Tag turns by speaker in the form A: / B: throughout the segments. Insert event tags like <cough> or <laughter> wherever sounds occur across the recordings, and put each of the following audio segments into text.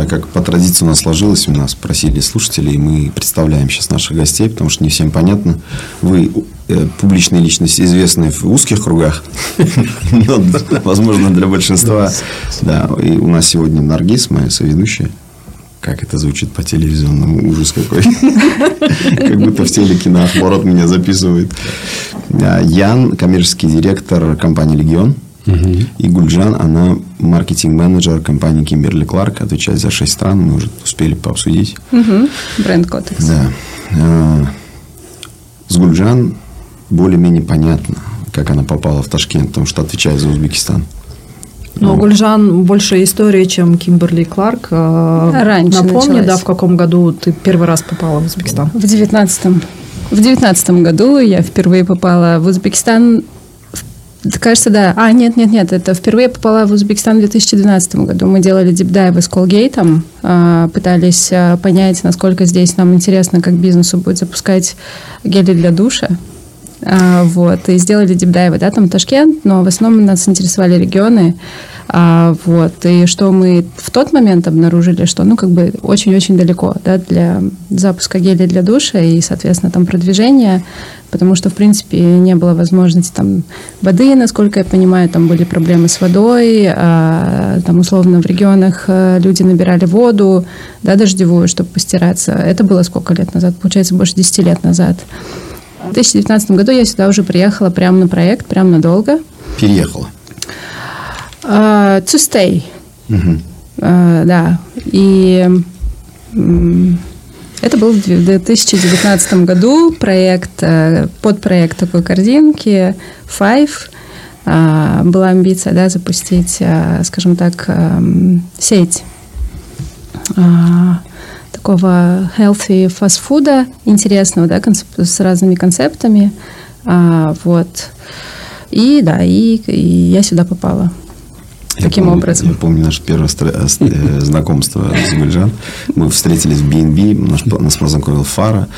A: Да, как по традиции у нас сложилось, у нас просили слушателей, мы представляем сейчас наших гостей, потому что не всем понятно. Вы э, публичные личности, известные в узких кругах, <laughs> но, возможно, для большинства. Да, и у нас сегодня Наргиз, моя соведущая. Как это звучит по телевизионному? Ужас какой. <laughs> Как будто в телеке на ворот меня записывает. Ян, коммерческий директор компании «Легион». И Гульджан, она маркетинг-менеджер компании Kimberly Clark, отвечает за шесть стран, мы уже успели пообсудить.
B: Бренд Котекс.
A: Да. А, с Гульджан более-менее понятно, как она попала в Ташкент, потому что отвечает за Узбекистан.
C: Но ну, Гульжан больше истории, чем Кимберли Кларк. А,
B: Раньше
C: Напомни,
B: началась.
C: да, в каком году ты первый раз попала в Узбекистан?
B: В девятнадцатом. В девятнадцатом году я впервые попала в Узбекистан. Кажется, да. А, нет, нет, нет. Это впервые попала в Узбекистан в 2012 году. Мы делали дипдайвы с Колгейтом, а, пытались а, понять, насколько здесь нам интересно, как бизнесу будет запускать гели для душа. А, вот, и сделали дипдайвы, да, там Ташкент, но в основном нас интересовали регионы, вот, и что мы в тот момент обнаружили, что, ну, как бы очень-очень далеко, да, для запуска гелей для душа и, соответственно, там продвижения, потому что, в принципе, не было возможности там воды, насколько я понимаю, там были проблемы с водой, а, там, условно, в регионах э, люди набирали воду, да, дождевую, чтобы постираться. Это было сколько лет назад? Получается, больше 10 лет назад. В 2019 году я сюда уже приехала прямо на проект, прямо надолго.
A: Переехала.
B: Uh, to stay.
A: Мгм.
B: Uh, да. И это был в 2019 году проект, э, подпроект такой корзинки Five. А, Была амбиция да, запустить, а, скажем так, эм, сеть а, такого healthy фастфуда интересного, да, с разными концептами. А, вот. И да, и, и я сюда попала.
A: Я
B: Таким
A: помню-
B: образом.
A: Я помню наше первое э, э, знакомство с Гульджан. Мы встретились в BNB, наш, нас познакомил Фара.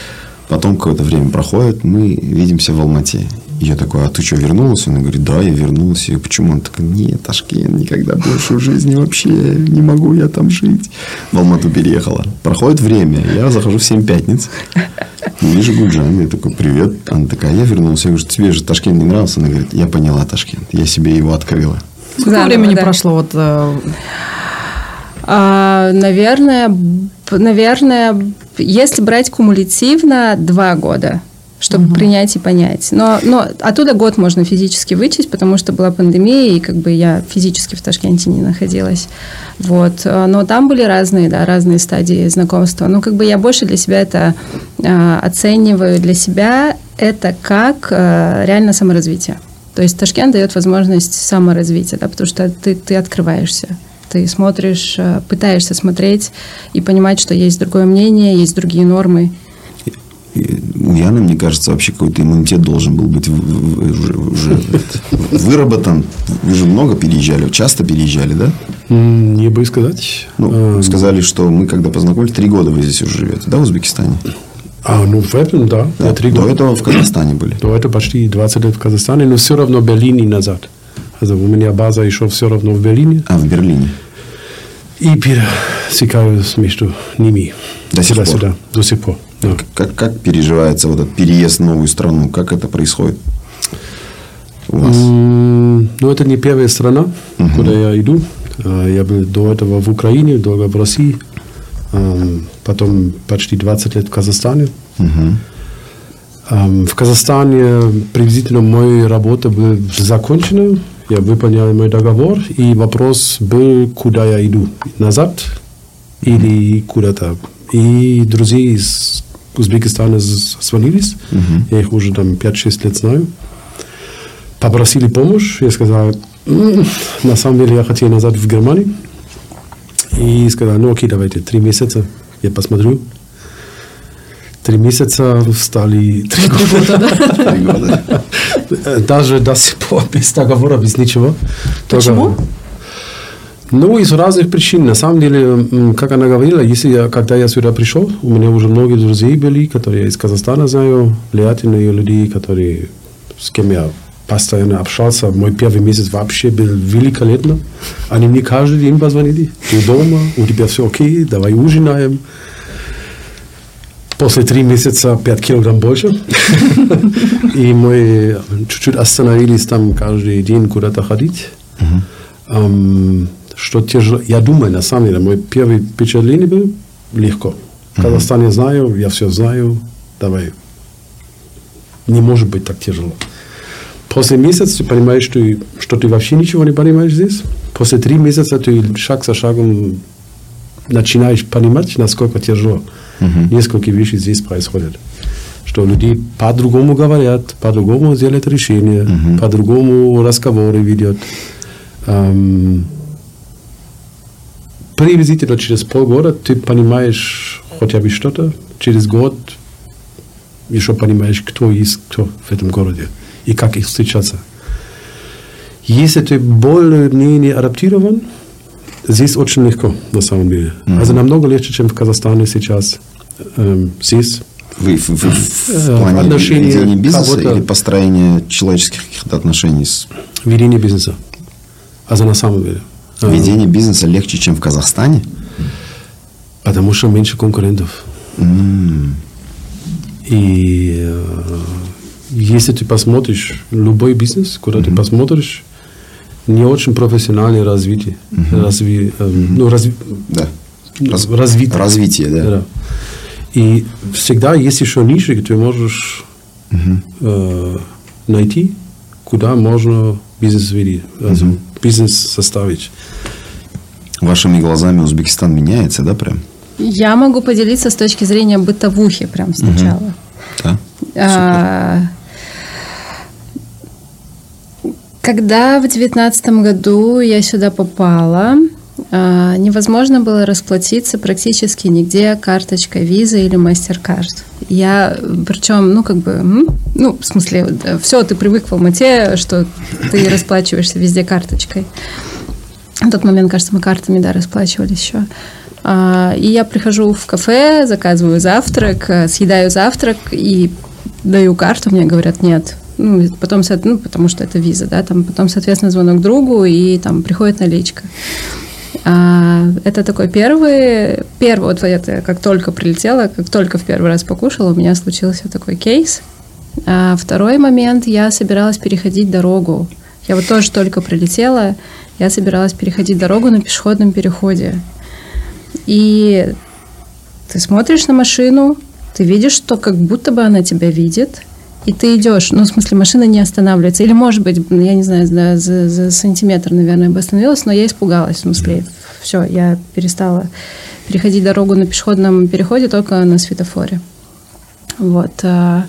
A: Потом какое-то время проходит, мы видимся в Алмате. И я такой, а ты что, вернулась? Он говорит, да, я вернулась. Я почему? Он такой, нет, Ташкент, никогда больше в жизни вообще не могу я там жить. В Алмату переехала. Проходит время, я захожу в 7 пятниц. Вижу Гульджан, я такой, привет. Она такая, я вернулся. Я говорю, тебе же Ташкент не нравился? Она говорит, я поняла Ташкент, я себе его открыла.
C: Сколько
B: Заново,
C: времени
B: да.
C: прошло? Вот, э,
B: А, наверное, наверное, если брать кумулятивно, два года чтобы принять и понять. Но, но оттуда год можно физически вычесть, потому что была пандемия, и как бы я физически в Ташкенте не находилась. Вот. А, Но там были разные, да, разные стадии знакомства. Ну, как бы я больше для себя это а, оцениваю для себя это как а, реально саморазвитие. То есть Ташкент дает возможность саморазвития, да, потому что ты, ты открываешься. Ты смотришь, э, пытаешься смотреть и понимать, что есть другое мнение, есть другие нормы.
A: У Яны, мне кажется, вообще какой-то иммунитет должен был быть уже, уже <laughs> выработан. Вы же много переезжали, часто переезжали, да?
D: Не бы сказать.
A: Ну,
D: Э,
A: сказали, что мы когда познакомились, три года вы здесь уже живете, да, в Узбекистане?
D: А, ну, в этом, да.
A: Да,
D: Я три
A: До
D: года.
A: этого в Казахстане были.
D: До этого почти 20 лет в Казахстане, но все равно в Берлине назад. Also, у меня база еще все равно в Берлине.
A: А, в Берлине.
D: И пересекаюсь между ними.
A: До сих пор?
D: Сюда, до сих пор. да.
A: Как, как переживается вот этот переезд в новую страну? Как это происходит у вас?
D: Ну, это не первая страна, куда я иду. А, Я был до этого в Украине, долго в России. Потом почти 20 лет в Казахстане. Ам, В Казахстане приблизительно моя работа была закончена. Я выполнял мой договор, и вопрос был, куда я иду. Назад или куда-то. И друзья из Узбекистана звонились. Я их уже там 5-6 лет знаю. Попросили помощь. Я сказал, «М, на самом деле я хотел назад в Германию. И сказал, ну окей, давайте, три месяца, я посмотрю. Три месяца стали три года. Даже до сих пор без договора, без ничего.
C: Почему?
D: Ну, из разных причин. На самом деле, как она говорила, если я, когда я сюда пришел, у меня уже многие друзей были, которые из Казахстана знаю, влиятельные люди, которые, с кем я постоянно общался. Мой первый месяц вообще был великолепно. Они мне каждый день позвонили. Ты дома, у тебя все окей, давай ужинаем. После три месяца 5 килограмм больше. <laughs> И мы чуть-чуть остановились там каждый день куда-то ходить. Что тяжело. Я думаю, на самом деле, мой первый впечатление был легко. В Казахстане знаю, я все знаю. Давай. Не может быть так тяжело. После месяца ты понимаешь, что, что ты вообще ничего не понимаешь здесь. После три месяца ты шаг за шагом начинаешь понимать, насколько тяжело. Несколько вещей здесь происходят. Что люди по-другому говорят, по-другому делают решения, по-другому разговоры ведут. Эм, приблизительно через полгода ты понимаешь хотя бы что-то, через год еще понимаешь, кто есть кто в этом городе и как их встречаться. Если ты более-менее адаптирован, здесь очень легко, на самом деле. Mm-hmm. Also намного легче, чем в Казахстане сейчас. Эм, здесь
A: вы в, в, в, в плане отношения ведения бизнеса или построения человеческих каких-то отношений с...
D: Ведение бизнеса. Also на самом деле.
A: Ведение бизнеса легче, чем в Казахстане?
D: Потому что меньше конкурентов.
A: Mm.
D: И э, если ты посмотришь любой бизнес, куда mm-hmm. ты посмотришь, не очень профессиональное развитие. Mm-hmm. Разви, э, mm-hmm. ну, разви,
A: да.
D: Раз, развитие.
A: Развитие, да. да.
D: И всегда есть еще ниши, где ты можешь mm-hmm. э, найти, куда можно бизнес вести, mm-hmm. бизнес составить.
A: Вашими глазами Узбекистан меняется, да, прям?
B: Я могу поделиться с точки зрения бытовухи прям сначала. Угу.
A: Да.
B: А, когда в девятнадцатом году я сюда попала, а, невозможно было расплатиться практически нигде карточкой виза или MasterCard. Я, причем, ну, как бы, ну, в смысле, все, ты привык в Алмате, что ты <laughs> расплачиваешься везде карточкой. В тот момент, кажется, мы картами, да, расплачивались еще. А, и я прихожу в кафе, заказываю завтрак, съедаю завтрак и даю карту, мне говорят, нет. Ну, потом, ну, потому что это виза, да, там потом, соответственно, звонок другу, и там приходит наличка. А, это такой первый, первый, вот это как только прилетела, как только в первый раз покушала, у меня случился такой кейс. А второй момент, я собиралась переходить дорогу. Я вот тоже только прилетела, я собиралась переходить дорогу на пешеходном переходе. И ты смотришь на машину, ты видишь, что как будто бы она тебя видит, и ты идешь, ну, в смысле, машина не останавливается. Или, может быть, я не знаю, да, за, за сантиметр, наверное, бы остановилась, но я испугалась, в смысле, все, я перестала переходить дорогу на пешеходном переходе только на светофоре. Вот. А,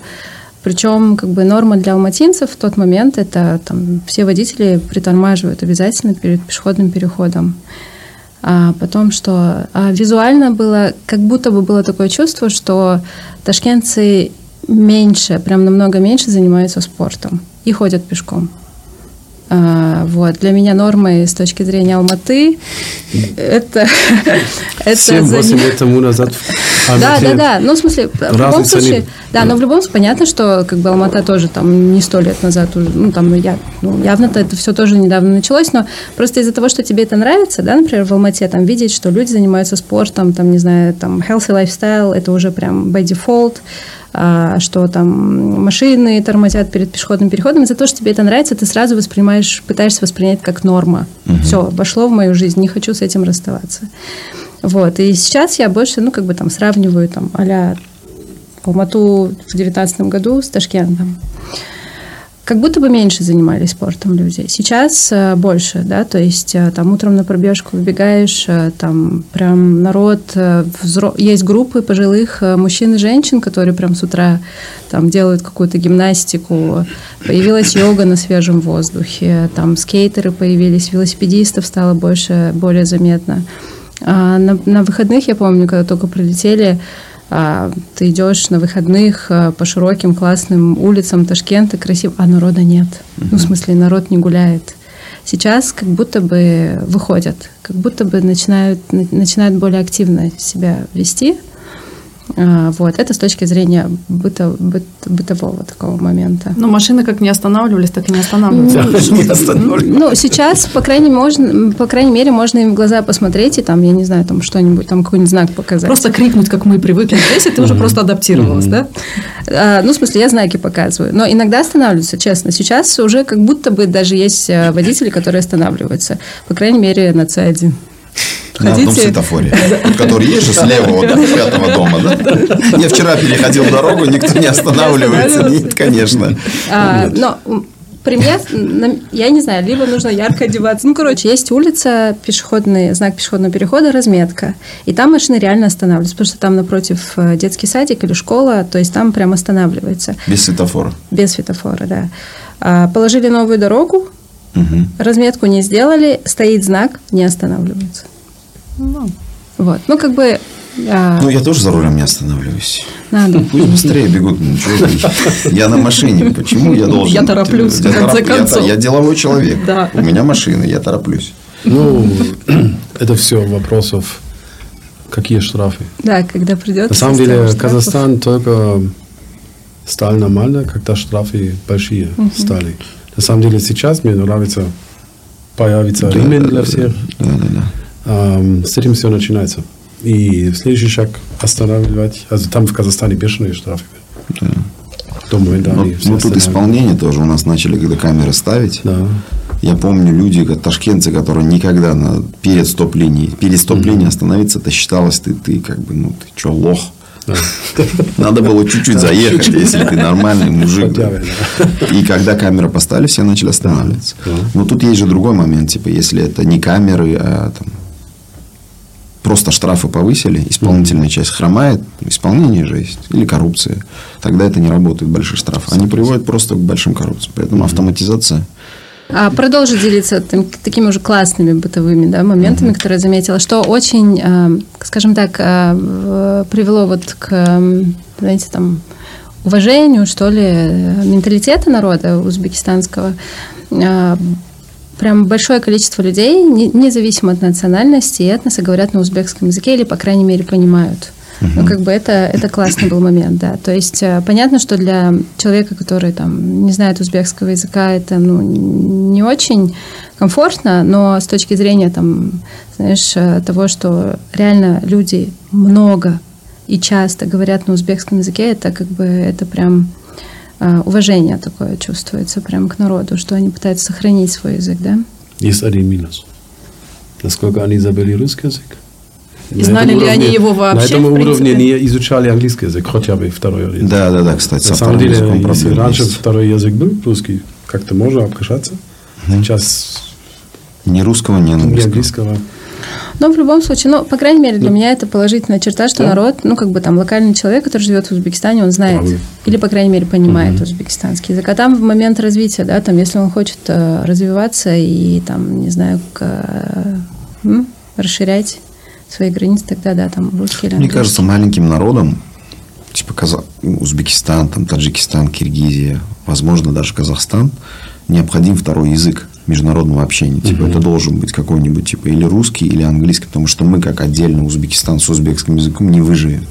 B: Причем, как бы, норма для алматинцев в тот момент это там все водители притормаживают обязательно перед пешеходным переходом а потом, что а визуально было, как будто бы было такое чувство, что ташкентцы меньше, прям намного меньше занимаются спортом и ходят пешком. А, вот. Для меня нормой с точки зрения Алматы <laughs> это... <laughs>
D: это 7-8 лет тому назад
B: Да, да, да. Ну, в смысле, в любом случае... Да, но в любом случае понятно, что как бы Алмата тоже там не сто лет назад уже, ну, там я, ну, явно -то это все тоже недавно началось, но просто из-за того, что тебе это нравится, да, например, в Алмате, там, видеть, что люди занимаются спортом, там, не знаю, там, healthy lifestyle, это уже прям by default, что там машины тормозят перед пешеходным переходом. Из-за того, что тебе это нравится, ты сразу воспринимаешь, пытаешься воспринять как норма. Угу. Все, вошло в мою жизнь, не хочу с этим расставаться. Вот. И сейчас я больше, ну, как бы там сравниваю там а-ля Алмату в девятнадцатом году с Ташкентом как будто бы меньше занимались спортом люди. Сейчас э, больше, да, то есть э, там утром на пробежку выбегаешь, э, там прям народ, взро... есть группы пожилых мужчин и женщин, которые прям с утра там делают какую-то гимнастику, появилась йога на свежем воздухе, там скейтеры появились, велосипедистов стало больше, более заметно. А на, на выходных, я помню, когда только прилетели, ты идешь на выходных а, по широким классным улицам Ташкента, красиво, а народа нет. Mm-hmm. Ну, в смысле, народ не гуляет. Сейчас как будто бы выходят, как будто бы начинают, начинают более активно себя вести. А, Вот, это с точки зрения быто- быт- бытового такого момента.
C: Ну, машины как не останавливались, так и не останавливаются.
B: Ну, сейчас, по крайней, можно, по крайней мере, можно им в глаза посмотреть и там, я не знаю, там что-нибудь, там какой-нибудь знак показать.
C: Просто крикнуть, как мы привыкли. Здесь ты уже просто адаптировалась, да?
B: А, ну, в смысле, я знаки показываю. Но иногда останавливаются, честно. Сейчас уже как будто бы даже есть э, водители, которые останавливаются. По крайней мере, на Ц1.
A: На одном светофоре, который есть же слева вот, от пятого дома, да? Я вчера переходил дорогу, никто не останавливается. Нет, конечно.
B: А, но пример, я не знаю, либо нужно ярко одеваться. Ну, короче, есть улица, пешеходный, знак пешеходного перехода, разметка. И там машины реально останавливаются, потому что там напротив э, детский садик или школа, то есть там прям останавливается.
A: Без светофора.
B: Без светофора, да. А, Положили новую дорогу,
A: Мгм.
B: разметку не сделали, стоит знак, не останавливается.
C: Ну,
B: Вот. Ну, как бы а,
A: Ну, я тоже за рулем не останавливаюсь.
B: надо.
A: Пусть быстрее бегут. ну? Я на машине. Почему я должен?
C: Я тороплюсь,
A: Я
C: в конце
A: тороп-
C: концов.
A: Я деловой человек.
C: Да.
A: У меня машина, я тороплюсь.
D: Ну, <clears throat> это все вопросов, какие штрафы.
B: Да, когда придет.
D: На самом деле, Казахстан только стал нормально, когда штрафы большие стали. На самом деле, сейчас мне нравится появится
A: Да, да,
D: для
A: да.
D: всех.
A: Да, да, да.
D: Ам, С этим все начинается. И следующий шаг останавливать. Also там в Казахстане бешеные штрафы. До момента
A: Ну,
D: они
A: ну, тут исполнение тоже у нас начали, когда камеры ставить.
D: Да.
A: Я помню люди, ташкентцы, которые никогда на, перед стоп-линией, перед стоп-линией остановиться, это считалось, ты, ты как бы, ну, ты что, лох? <laughs> Надо было чуть-чуть заехать, если ты нормальный мужик. да. И когда камеры поставили, все начали останавливаться. Но тут есть же другой момент, типа, если это не камеры, а там просто штрафы повысили, исполнительная часть хромает, исполнение же есть, или коррупция, тогда это не работает, большие штрафы. Они приводят просто к большим коррупциям. Поэтому автоматизация
B: А продолжу делиться там такими уже классными бытовыми да, моментами, которые я заметила, что очень, э, скажем так, э, привело вот к, знаете, там, уважению, что ли, менталитета народа узбекистанского. Э, Прям большое количество людей, не- независимо от национальности и этноса, говорят на узбекском языке или, по крайней мере, понимают. Ну, как бы это, это классный был момент, да. То есть э, понятно, что для человека, который там не знает узбекского языка, это ну, не очень комфортно, но с точки зрения там, знаешь, э, того, что реально люди много и часто говорят на узбекском языке, это как бы это прям уважение такое чувствуется прям к народу, что они пытаются сохранить свой язык, да?
D: Есть один минус. Насколько они забыли русский язык?
C: И
D: На
C: знали ли они его вообще,
D: На этом уровне не изучали английский язык, хотя бы второй язык.
A: Да, да, да, кстати,
D: На самом деле, если раньше
A: есть.
D: второй язык был русский, как-то можно обкашаться. Сейчас
A: Ни русского, ни
D: ни
A: английского.
B: Но в любом случае, ну, по крайней мере, для меня это положительная черта, что
D: Да.
B: народ, ну, как бы там локальный человек, который живет в Узбекистане, он знает,
D: Правильно.
B: или, по крайней мере, понимает узбекистанский язык. А там в момент развития, да, там, если он хочет э, развиваться и, там, не знаю, к, э, м, расширять свои границы, тогда, да, там, русский или
A: Мне кажется, маленьким народом, типа Каза- Узбекистан, там, Таджикистан, Киргизия, возможно, даже Казахстан, необходим второй язык международного общения. Типа, это должен быть какой-нибудь, типа, или русский, или английский, потому что мы, как отдельно Узбекистан с узбекским языком, не выживем.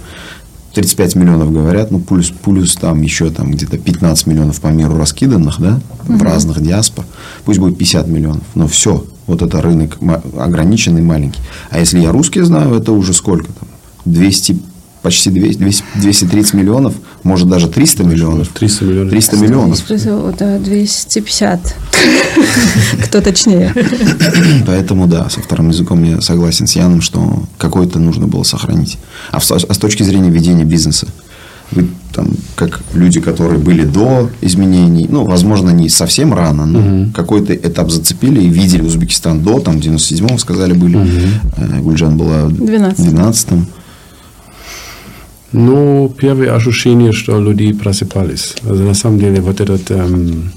A: 35 миллионов говорят, ну, плюс, плюс там еще там где-то 15 миллионов по миру раскиданных, да, в разных диаспор. Пусть будет 50 миллионов, но все. Вот это рынок ограниченный, маленький. А если я русский знаю, это уже сколько там? 200, почти 200, 200 230 миллионов, может даже 300 миллионов.
D: 300 миллионов.
A: 300 миллионов.
B: Вот, да, 250. Кто точнее. <coughs>
A: Поэтому да, со вторым языком я согласен с Яном, что какой-то нужно было сохранить. А, в- а с точки зрения ведения бизнеса, вы там, как люди, которые были до изменений, ну, возможно, не совсем рано, но какой-то этап зацепили и видели Узбекистан до, там, в 97-м, сказали, были. Э, Гульджан была в
B: 12.
A: 12-м.
D: Ну, первое ощущение, что люди просыпались. Also, на самом деле, вот этот эм,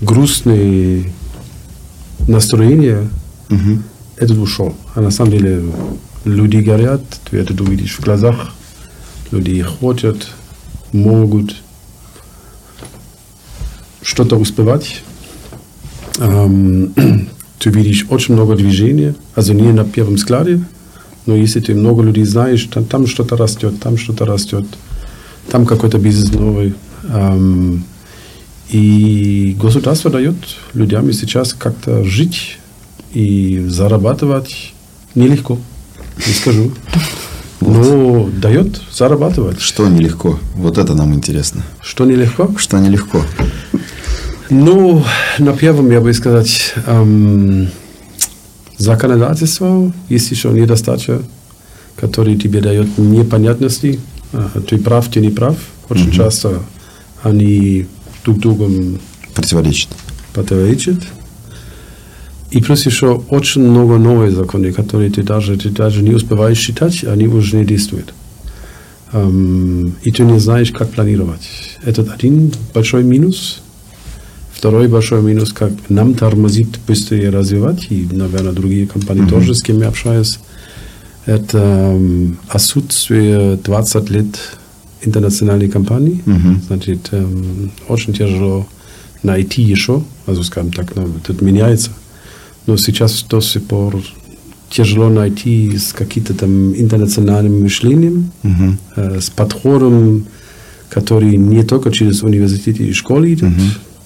D: грустное настроение, это ушел. А на самом деле, люди горят, ты это увидишь в глазах, люди хотят, могут что-то успевать. Эм, ты видишь очень много движения, also не на первом складе, Но если ты много людей знаешь, там, там что-то растет, там что-то растет, там какой-то бизнес новый. Эм, и государство дает людям сейчас как-то жить и зарабатывать нелегко, не скажу. <laughs> Но дает зарабатывать.
A: Что нелегко? Вот это нам интересно.
D: Что нелегко?
A: Что нелегко?
D: Ну, на первом я бы сказать, эм, законодательство есть еще недостаточно, который тебе дает непонятности. Ты прав, ты не прав. Очень
A: Мгм.
D: часто они друг другом
A: Противоречит.
D: противоречат. И плюс еще очень много новых законов, которые ты даже, ты даже не успеваешь читать, они уже не действуют. Эм, и ты не знаешь, как планировать. Это один большой минус. Второй большой минус, как нам тормозит быстрее развивать, и, наверное, другие компании тоже, с кем я общаюсь, это отсутствие 20 лет интернациональной компании.
A: Мгм.
D: Значит, эм, очень тяжело найти еще, also, скажем так, ну, это меняется. Но сейчас до сих пор тяжело найти с каким-то там интернациональным мышлением,
A: Мгм.
D: э, с подходом, который не только через университеты и школы идет,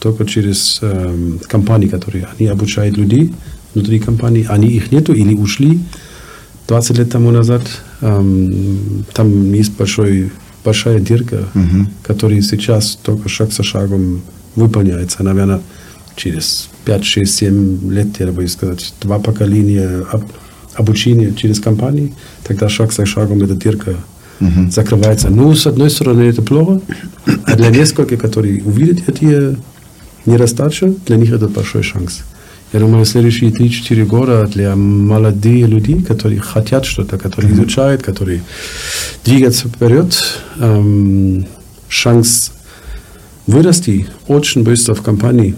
D: только через эм, компании, которые они обучают людей внутри компании, они их нету или ушли 20 лет тому назад. Эм, там есть большой, большая дырка,
A: Мгм.
D: который сейчас только шаг за шагом выполняется. Наверное, через 5, 6, 7 лет, я бы сказать, два поколения об- обучения через компании, тогда шаг за шагом эта дырка
A: Мгм.
D: закрывается. Ну, с одной стороны, это плохо, а для нескольких, которые увидят эти недостатки, для них это большой шанс. Я думаю, следующие 3-4 года для молодых людей, которые хотят что-то, которые изучают, которые двигаются вперед, эм, шанс вырасти очень быстро в компании.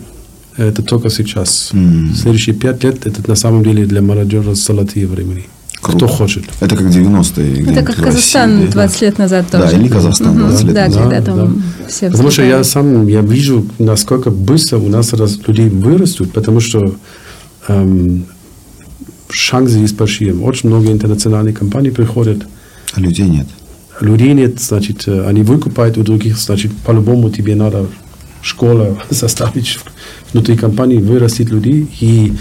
D: Это только сейчас.
A: М.
D: Следующие пять лет это на самом деле для молодежи золотые времена.
A: Круто.
D: Кто хочет.
A: Это как 90-е.
B: Это как Казахстан
A: России, да?
B: 20 лет назад
A: Да,
B: тоже.
A: или Казахстан
B: Мгм.
A: 20 лет
B: Да,
A: назад.
B: когда
D: Да,
B: там все
D: Потому что я сам я вижу, насколько быстро у нас раз люди вырастут, потому что эм, шансы есть большие. Очень много интернациональных компаний приходят,
A: А людей нет.
D: людей нет, значит, э, они выкупают у других, значит, по-любому тебе надо школа <laughs> заставить внутри компании вырастить людей. И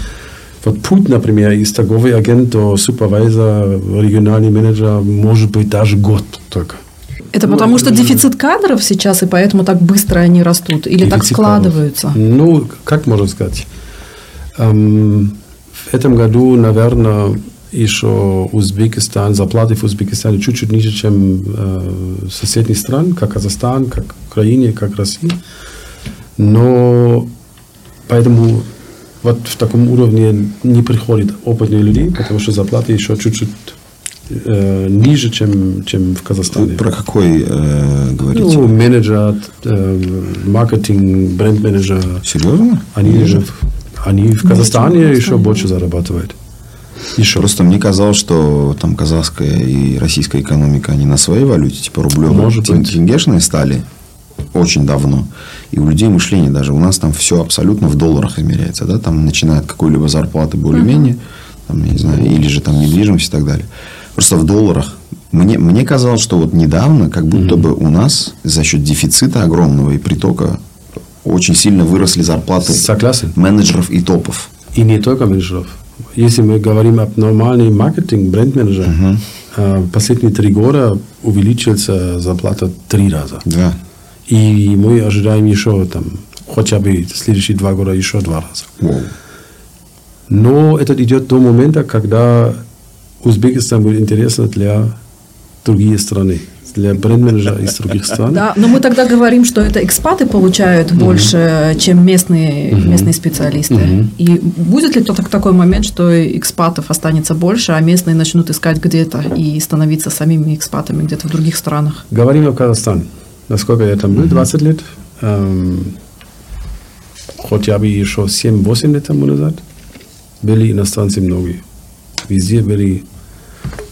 D: вот путь, например, из торговый агент до супервайзера, региональный менеджер, может быть даже год только.
C: Это
D: Ну,
C: потому что дефицит кадров сейчас, и поэтому так быстро они растут? Или так складываются?
D: кадров. Ну, как можно сказать? Эм, в этом году, наверное, еще Узбекистан, зарплаты в Узбекистане чуть-чуть ниже, чем э, соседних стран, как Казахстан, как Украина, как Россия. Но поэтому вот в таком уровне не приходят опытные люди, потому что зарплаты еще чуть-чуть э, ниже, чем, чем в Казахстане.
A: Про какой э, говорите?
D: Ну, менеджер, э, маркетинг, бренд-менеджер.
A: Серьезно?
D: Они,
A: Ниже?
D: в- они в Казахстане еще больше зарабатывают. Еще.
A: Просто мне казалось, что там казахская и российская экономика, они на своей валюте, типа рублевые,
D: Может
A: тенгешные стали очень давно. И у людей мышление даже, у нас там все абсолютно в долларах измеряется, да, там начиная от какой-либо зарплаты более-менее, там, я не знаю, или же там недвижимость и так далее. Просто в долларах. Мне, мне казалось, что вот недавно, как будто бы у нас за счет дефицита огромного и притока очень сильно выросли зарплаты
D: Согласен.
A: менеджеров и топов.
D: И не только менеджеров. Если мы говорим об нормальном маркетинг, бренд-менеджер, э, последние три года увеличился зарплата три раза.
A: Да.
D: И мы ожидаем еще там хотя бы следующие два года еще два раза.
A: Воу.
D: Но это идет до момента, когда Узбекистан будет интересно для других стран, для бренд-менеджера из других стран.
C: Да, но мы тогда говорим, что это экспаты получают больше, чем местные, местные специалисты. И будет ли то так- такой момент, что экспатов останется больше, а местные начнут искать где-то и становиться самими экспатами где-то в других странах?
D: Говорим о Казахстане. Насколько я там был, 20 лет. эм, хотя бы еще 7-8 лет тому назад. Были иностранцы многие. Везде были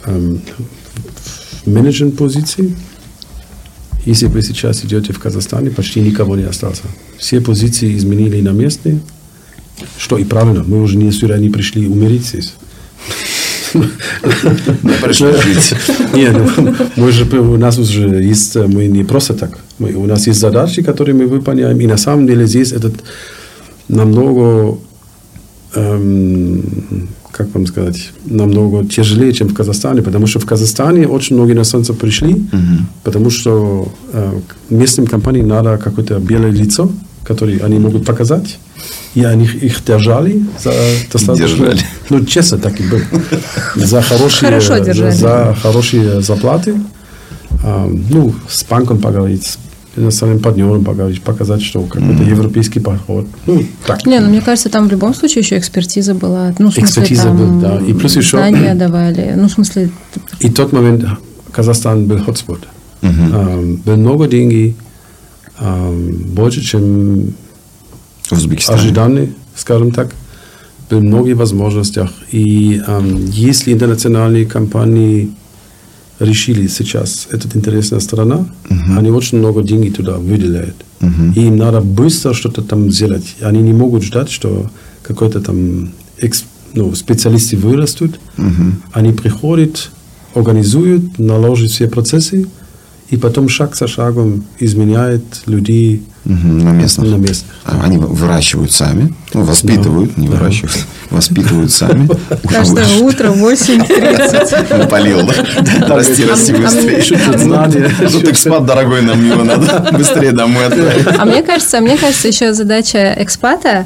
D: эм, в менеджмент позиции. Если вы сейчас идете в Казахстане, почти никого не остался. Все позиции изменили на местные. Что и правильно, мы уже не сюда не пришли умереть здесь.
A: Пришлось жить.
D: Нет, ну, мы же, у нас уже есть, мы не просто так. Мы, у нас есть задачи, которые мы выполняем, и на самом деле здесь этот намного, эм, как вам сказать, намного тяжелее, чем в Казахстане, потому что в Казахстане очень многие иностранцы пришли, потому что э, местным компаниям надо какое-то белое лицо, которое они могут показать, и они их держали за достаточно...
A: Держали.
D: Ну, честно, так и было. За хорошие,
B: держали.
D: за хорошие зарплаты. А, ну, с банком поговорить, с иностранным партнером поговорить, показать, что какой-то европейский подход. Ну, так.
B: Не, ну мне кажется, там в любом случае еще экспертиза была. Ну, в смысле,
D: Экспертиза
B: там
D: была, да. И плюс еще-
B: знания давали. Ну, в смысле,
D: И тот момент Казахстан был хотспот. Ам, было много денег, ам, больше, чем
A: В Узбекистане.
D: ожиданы, скажем так. Было многие возможностях. И ам, если интернациональные компании решили сейчас, это интересная страна, они очень много денег туда выделяют. И им надо быстро что-то там сделать. Они не могут ждать, что какой-то там экс- ну, специалисты вырастут. Они приходят, организуют, наложат все процессы, и потом шаг за шагом изменяет людей
A: Мгм, на местных.
D: на местных.
A: А, Они выращивают сами, ну, воспитывают, не
D: Да.
A: выращивают, воспитывают сами.
B: каждое утро 8.30.
A: Полил, да? Расти, расти
B: а мне-
A: быстрее.
D: Тут
A: экспат дорогой, нам его надо быстрее домой отправить.
B: А мне кажется, мне кажется, еще задача экспата э,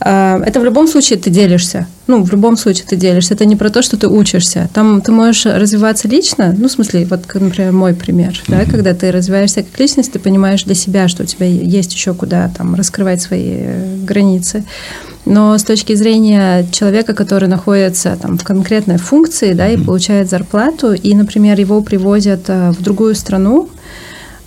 B: это в любом случае ты делишься. Ну, в любом случае ты делишься. Это не про то, что ты учишься. Там ты можешь развиваться лично. Ну, в смысле, вот, например, мой пример. Да, когда ты развиваешься как личность, ты понимаешь для себя, что у тебя есть еще куда там раскрывать свои э, границы. Но с точки зрения человека, который находится там, в конкретной функции да, и получает зарплату, и, например, его привозят э, в другую страну,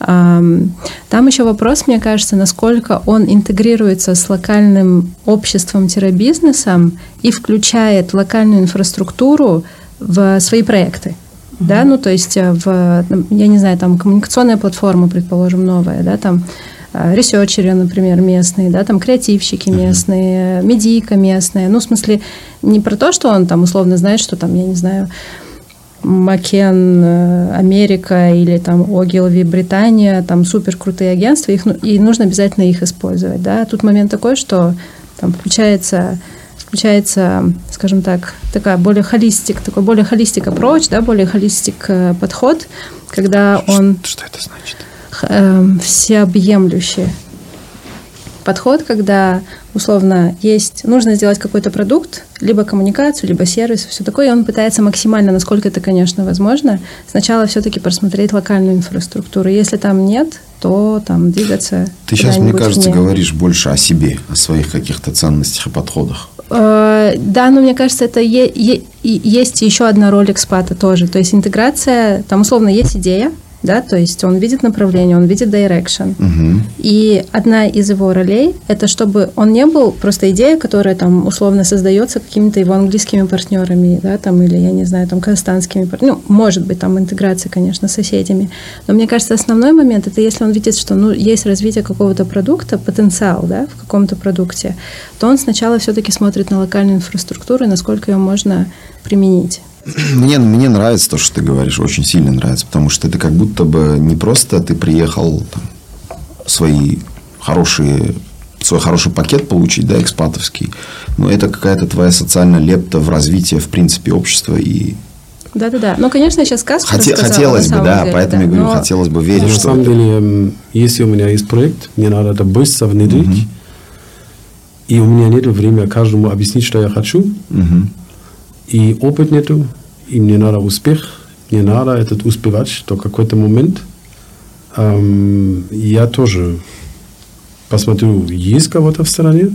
B: Там еще вопрос, мне кажется, насколько он интегрируется с локальным обществом-бизнесом и включает локальную инфраструктуру в свои проекты. Да, ну то есть э, в, я не знаю, там коммуникационная платформа, предположим, новая, да, там э, ресерчеры, например, местные, да, там креативщики местные, медийка местная. Ну, в смысле, не про то, что он там условно знает, что там, я не знаю, Макен э, Америка или там Ogilvy Британия, там супер крутые агентства, их, ну- и нужно обязательно их использовать. Да? Тут момент такой, что там включается, включается, скажем так, такая более холистик, такой более холистик approach, да, более холистик э, подход, когда он
A: Что это значит?
B: эм, всеобъемлющий подход, когда условно есть, нужно сделать какой-то продукт, либо коммуникацию, либо сервис, все такое, и он пытается максимально, насколько это, конечно, возможно, сначала все-таки просмотреть локальную инфраструктуру. Если там нет, то там двигаться.
A: Ты сейчас, мне кажется,
B: вне.
A: говоришь больше о себе, о своих каких-то ценностях и подходах.
B: Э, Да, но мне кажется, это е- е- есть еще одна роль экспата тоже. То есть интеграция, там условно есть идея, да, то есть он видит направление, он видит direction. И одна из его ролей – это чтобы он не был просто идея, которая там условно создается какими-то его английскими партнерами, да, там, или, я не знаю, там, казахстанскими партнерами. Ну, может быть, там интеграция, конечно, с соседями. Но мне кажется, основной момент – это если он видит, что ну, есть развитие какого-то продукта, потенциал да, в каком-то продукте, то он сначала все-таки смотрит на локальную инфраструктуру и насколько ее можно применить. <clears throat>
A: Мне, мне нравится то, что ты говоришь, очень сильно нравится, потому что это как будто бы не просто ты приехал там, свои хорошие свой хороший пакет получить, да, экспатовский, но это какая-то твоя социальная лепта в развитие, в принципе, общества и
B: Да-да-да. Ну, конечно, я сейчас сказку
A: Хоте- хотелось
B: на
A: бы, да,
B: деле,
A: поэтому
B: да.
A: я говорю,
B: Но-
A: хотелось бы
D: Но
A: верить,
D: на
A: что
D: самом
A: это-
D: деле, м, если у меня есть проект, мне надо это быстро внедрить, и у меня нет времени каждому объяснить, что я хочу, и опыт нету, и мне надо успех, мне надо этот успевать до какой-то момент. Эм, я тоже посмотрю, есть кого-то в стране.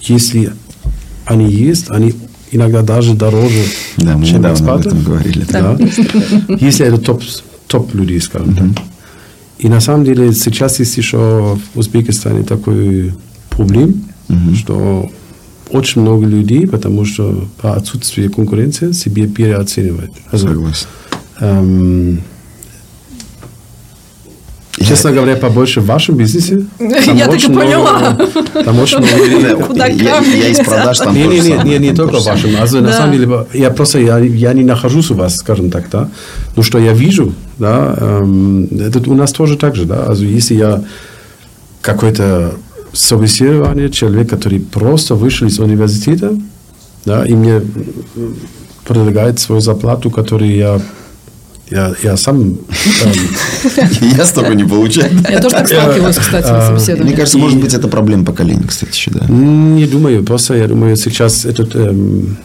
D: Если они есть, они иногда даже дороже,
A: Да, мы
D: чем
A: недавно об
D: экспаты.
A: этом говорили.
D: Да. Если это топ, топ людей, скажем так. И на самом деле сейчас есть еще в Узбекистане такой проблем, что очень много людей, потому что по отсутствию конкуренции себе переоценивают. Also,
A: Согласен. Я
D: честно говоря, побольше в вашем бизнесе. <laughs>
C: Я так и поняла.
D: Там очень <laughs> много...
C: Куда
A: Я- из продаж там
D: Не,
A: тоже
D: не, не, только в вашем. Also, на самом деле, я просто, я, не нахожусь у вас, скажем так, да. Но что я вижу, да, эм, это у нас тоже так же, да. Also, если я какое-то собеседование, человек, который просто вышел из университета, да, и мне предлагает свою зарплату, которую я, я, я сам <laughs>
A: Я столько не получаю.
C: Я тоже так сталкиваюсь, кстати, на собеседовании.
A: Мне кажется, может быть, это проблема поколения, кстати, еще, да.
D: Не думаю, просто я думаю, сейчас этот эм,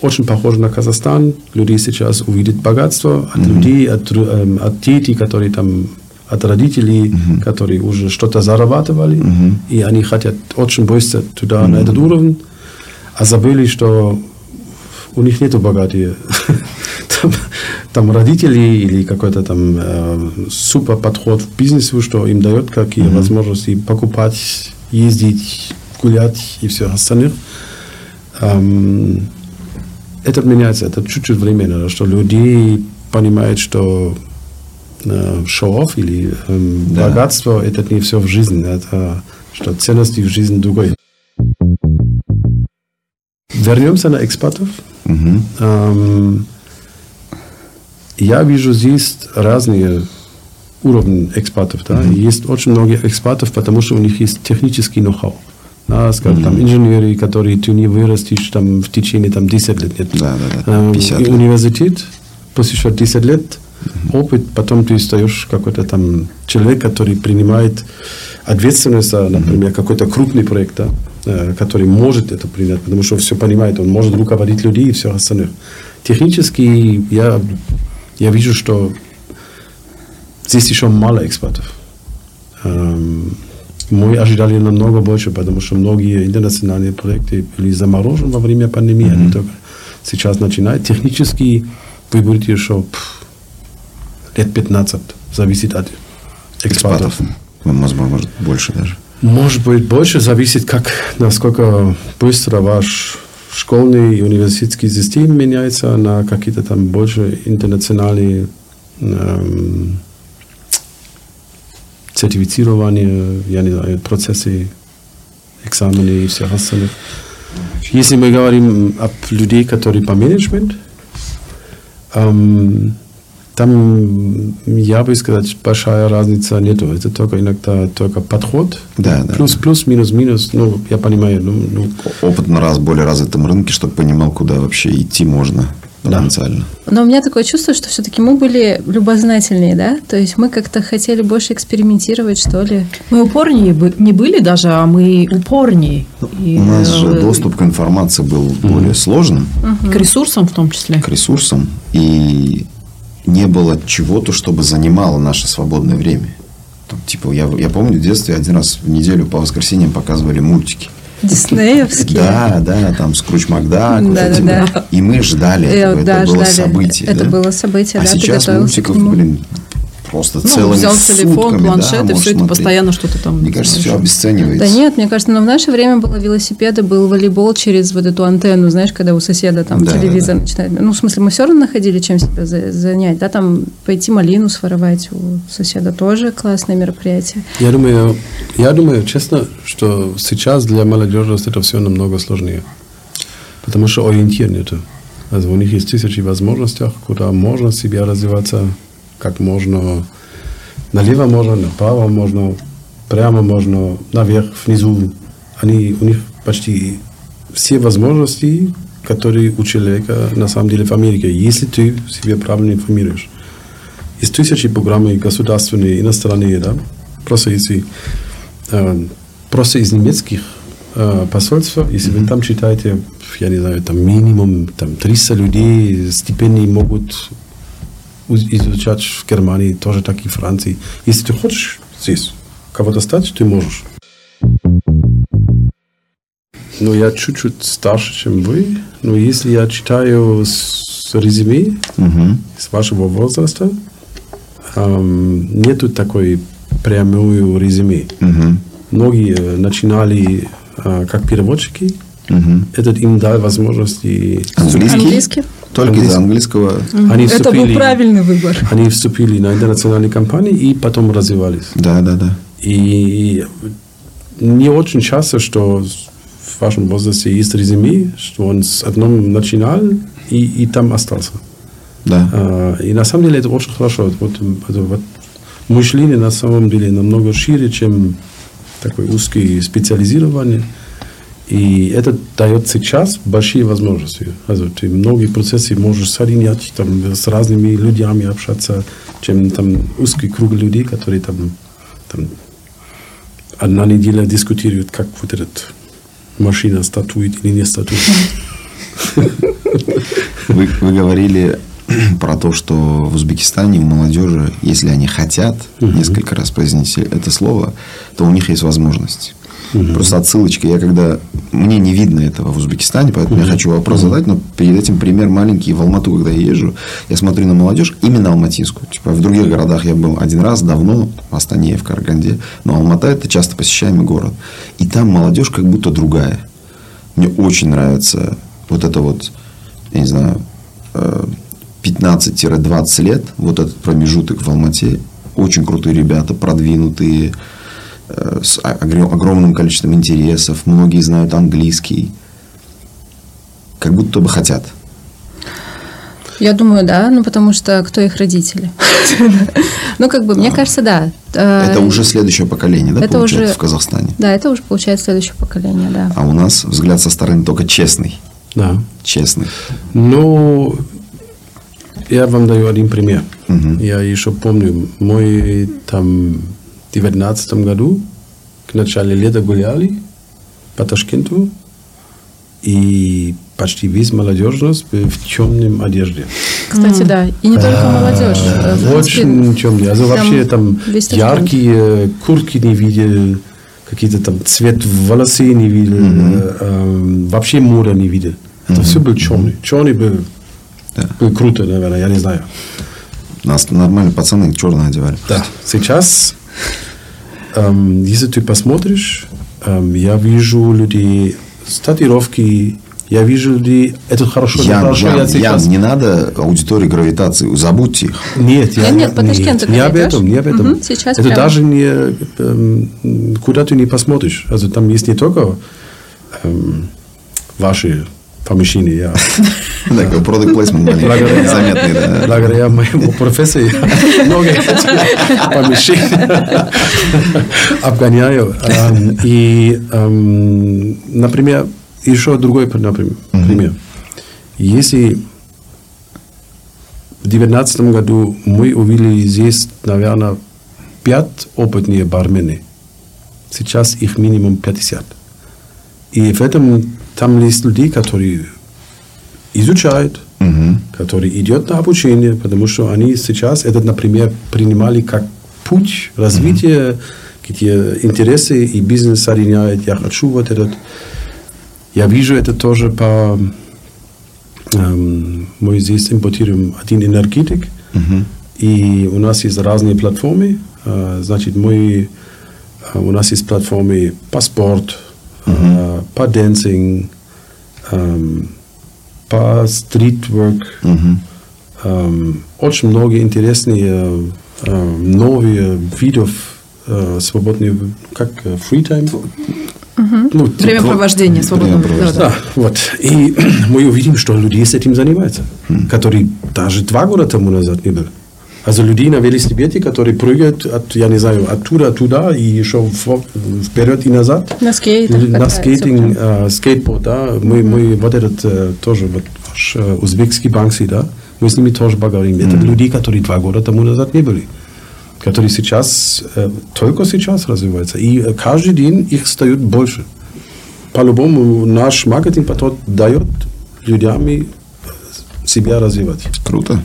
D: очень похож на Казахстан. Люди сейчас увидят богатство от людей, от, эм, от детей, которые там, от родителей, которые уже что-то зарабатывали, и они хотят очень быстро туда, на этот уровень, а забыли, что у них нету богатые. <laughs> Там, там родители или какой-то там э, супер подход в бизнесу, что им дает какие возможности покупать, ездить, гулять и все остальное. Эм, это меняется, это чуть-чуть временно, что люди понимают, что э, show-off или эм,
A: Да.
D: богатство это не все в жизни, это что ценности в жизни другой. Вернемся на экспатов.
A: Мгм.
D: Эм, я вижу здесь разные уровни экспатов. Да? Есть очень много экспатов, потому что у них есть технический ноу-хау. Да, скажем, там инженеры, которые ты не вырастешь там, в течение там, 10 лет. Нет.
A: Да, да, да,
D: Эм,
A: 50
D: и
A: лет.
D: университет, посещать 10 лет, опыт, потом ты стаешь какой-то там человек, который принимает ответственность за, например, какой-то крупный проект, да, э, который может это принять, потому что все понимает, он может руководить людей и все остальное. Технически я, я вижу, что здесь еще мало экспертов. Эм, мы ожидали намного больше, потому что многие интернациональные проекты были заморожены во время пандемии, они только сейчас начинают. Технически вы будете еще пф, лет 15, зависит от экспертов.
A: Экспатов. Возможно, может, больше даже.
D: Может быть, больше зависит, как, насколько быстро ваш школьный и университетский систем меняется на какие-то там больше интернациональные эм, сертифицирования, я не знаю, процессы, экзамены и все остальное. Если мы говорим об людей, которые по менеджмент, эм, там, я бы сказать, большая разница нету. Это только иногда только подход.
A: Да, да,
D: Плюс, плюс, минус, минус. Ну, я понимаю. Ну, ну,
A: Опыт на раз более развитом рынке, чтобы понимал, куда вообще идти можно потенциально.
B: Но у меня такое чувство, что все-таки мы были любознательнее, да? То есть мы как-то хотели больше экспериментировать, что ли.
C: Мы упорнее бы- не были даже, а мы упорнее. И,
A: У нас же
C: э,
A: доступ к информации был более сложным,
C: К ресурсам в том числе.
A: к ресурсам, и не было чего-то, чтобы занимало наше свободное время. Там, типа, я, я помню, в детстве один раз в неделю по воскресеньям показывали мультики.
B: Диснеевские.
A: Да, да, там Скруч Макдак. вот
B: Да,
A: эти
B: да,
A: вот.
B: да.
A: И мы ждали
B: Э,
A: этого. Это
B: да,
A: было
B: ждали.
A: событие.
B: Это
A: да?
B: было событие,
A: а
B: да,
A: сейчас мультиков, блин, просто
C: Ну,
A: целыми
C: взял телефон,
A: сутками,
C: планшет,
A: да,
C: и все,
A: смотреть.
C: постоянно что-то там
A: Мне кажется, все
C: знаешь.
A: обесценивается.
B: Да нет, мне кажется, но в наше время было велосипеды, был волейбол через вот эту антенну, знаешь, когда у соседа там
A: Да,
B: телевизор
A: да, да.
B: начинает. Ну, в смысле, мы все равно находили чем себя за- занять, да, там пойти малину своровать у соседа тоже классное мероприятие.
D: я думаю, я думаю, честно, что сейчас для молодежи это все намного сложнее. Потому что ориентир нету. Also у них есть тысячи возможностей, куда можно себя развиваться, как можно налево можно, направо можно, прямо можно, наверх, внизу. Они, у них почти все возможности, которые у человека на самом деле в Америке, если ты себя правильно информируешь. Есть тысячи программы государственные, иностранные, да? Просто если э, просто из немецких э, посольств, если вы там читаете, я не знаю, там минимум там 300 людей стипендии могут изучать в Германии, тоже так и в Франции. Если ты хочешь здесь кого-то стать, ты можешь. Но я чуть-чуть старше, чем вы. Но если я читаю с резюме
A: Мгм.
D: с вашего возраста, эм, нету такой прямую резюме.
A: Мгм.
D: Многие начинали э, как переводчики.
A: Мгм.
D: Этот им дал возможности
A: Английский?
B: Английский?
A: Только из английского.
D: Они
B: Это был
D: вступили,
B: правильный выбор.
D: они вступили на интернациональные компании и потом развивались.
A: Да, да, да.
D: И не очень часто, что в вашем возрасте есть резюме, что он с одном начинал и, и там остался.
A: Да.
D: А, И на самом деле это очень хорошо. Вот, это вот мышление на самом деле намного шире, чем такое узкое специализирование. И это дает сейчас большие возможности. Also, ты многие процессы можешь соединять там, с разными людьми, общаться, чем там узкий круг людей, которые там, там одна неделя дискутируют, как вот этот машина статует или не статует.
A: Вы, вы говорили про то, что в Узбекистане у молодежи, если они хотят несколько раз произнести это слово, то у них есть возможность. Просто отсылочка. Я когда... Мне не видно этого в Узбекистане, поэтому я хочу вопрос задать, но перед этим пример маленький. В Алмату, когда я езжу, я смотрю на молодежь, именно алматинскую. Типа в других городах я был один раз, давно, в Астане, в Караганде. Но Алмата – это часто посещаемый город. И там молодежь как будто другая. Мне очень нравится вот это вот, я не знаю, э, 15-20 лет, вот этот промежуток в Алмате, очень крутые ребята, продвинутые, э, с о- огр- огромным количеством интересов, многие знают английский, как будто бы хотят.
B: Я думаю, да, ну потому что кто их родители? <laughs> Ну, как бы, мне кажется, да. Э,
A: Это уже следующее поколение, да, получается, в Казахстане.
B: Да, это уже получается следующее поколение, да.
A: А у нас взгляд со стороны только честный.
D: Да.
A: Честный.
D: Ну, я вам даю один пример. Я еще помню, мы там 19 году к начале лета гуляли по Ташкенту, и почти весь молодежность был в темном одежде.
B: Кстати, да. И не только молодежь. Э, в принципе,
D: Очень темный. Also вообще там яркие куртки не видел, какие-то там цвет волосы не видел, э, эм, вообще море не видел. Это все был черный. Черный был, был круто, наверное, я не знаю.
A: Нас нормально пацаны черно одевали.
D: Да. Сейчас, эм, если ты посмотришь, эм, я вижу людей с татуировки, я вижу людей, это хорошо,
A: Ян,
D: хорошо, я
A: Ян,
D: сейчас...
A: Ян, не надо аудитории гравитации, забудьте их.
D: Нет, я,
B: Нет, нет, по Ташкенту
D: не об этом, не об этом.
B: Мгм, сейчас
D: это
B: прямо.
D: даже не, эм, куда ты не посмотришь. Also там есть не только эм, ваши помещения, я
A: Такой продукт плейсмент маленький,
D: Благодаря-
A: заметный, да.
D: благодаря моему профессии много этих помещений обгоняю. И, например, еще другой например, пример. Если в 2019 году мы увидели здесь, наверное, пять опытные бармены. Сейчас их минимум 50. И в этом там есть люди, которые изучают, которые идут на обучение, потому что они сейчас это, например, принимали как путь развития, где интересы и бизнес соединяют. Я хочу вот этот. Я вижу это тоже по... эм, мы здесь импортируем один энергетик, и у нас есть разные платформы. Э, Значит, мы, э, у нас есть платформы по э, по dancing, эм, по стритворк. Эм, Очень много интересные э, новые видов э, свободные, как free time. Ну, типа-
C: Времяпровождение свободного.
A: Времяпровождение.
C: Да, да.
D: да, вот. И <clears throat> мы увидим, что люди с этим занимаются, которые даже два года тому назад не были. Also людей на велосипеде, которые прыгают от, я не знаю, оттуда туда и еще в- вперед и назад.
B: На скейтах
D: На скейтинг, скейтборд, да. Мы, мы вот этот э, тоже, вот ваш э, узбекский банкси, да, мы с ними тоже поговорим. Это люди, которые два года тому назад не были. Которые сейчас, э, только сейчас развиваются. И каждый день их стает больше. По-любому наш маркетинг-подход дает людям себя развивать.
A: Круто.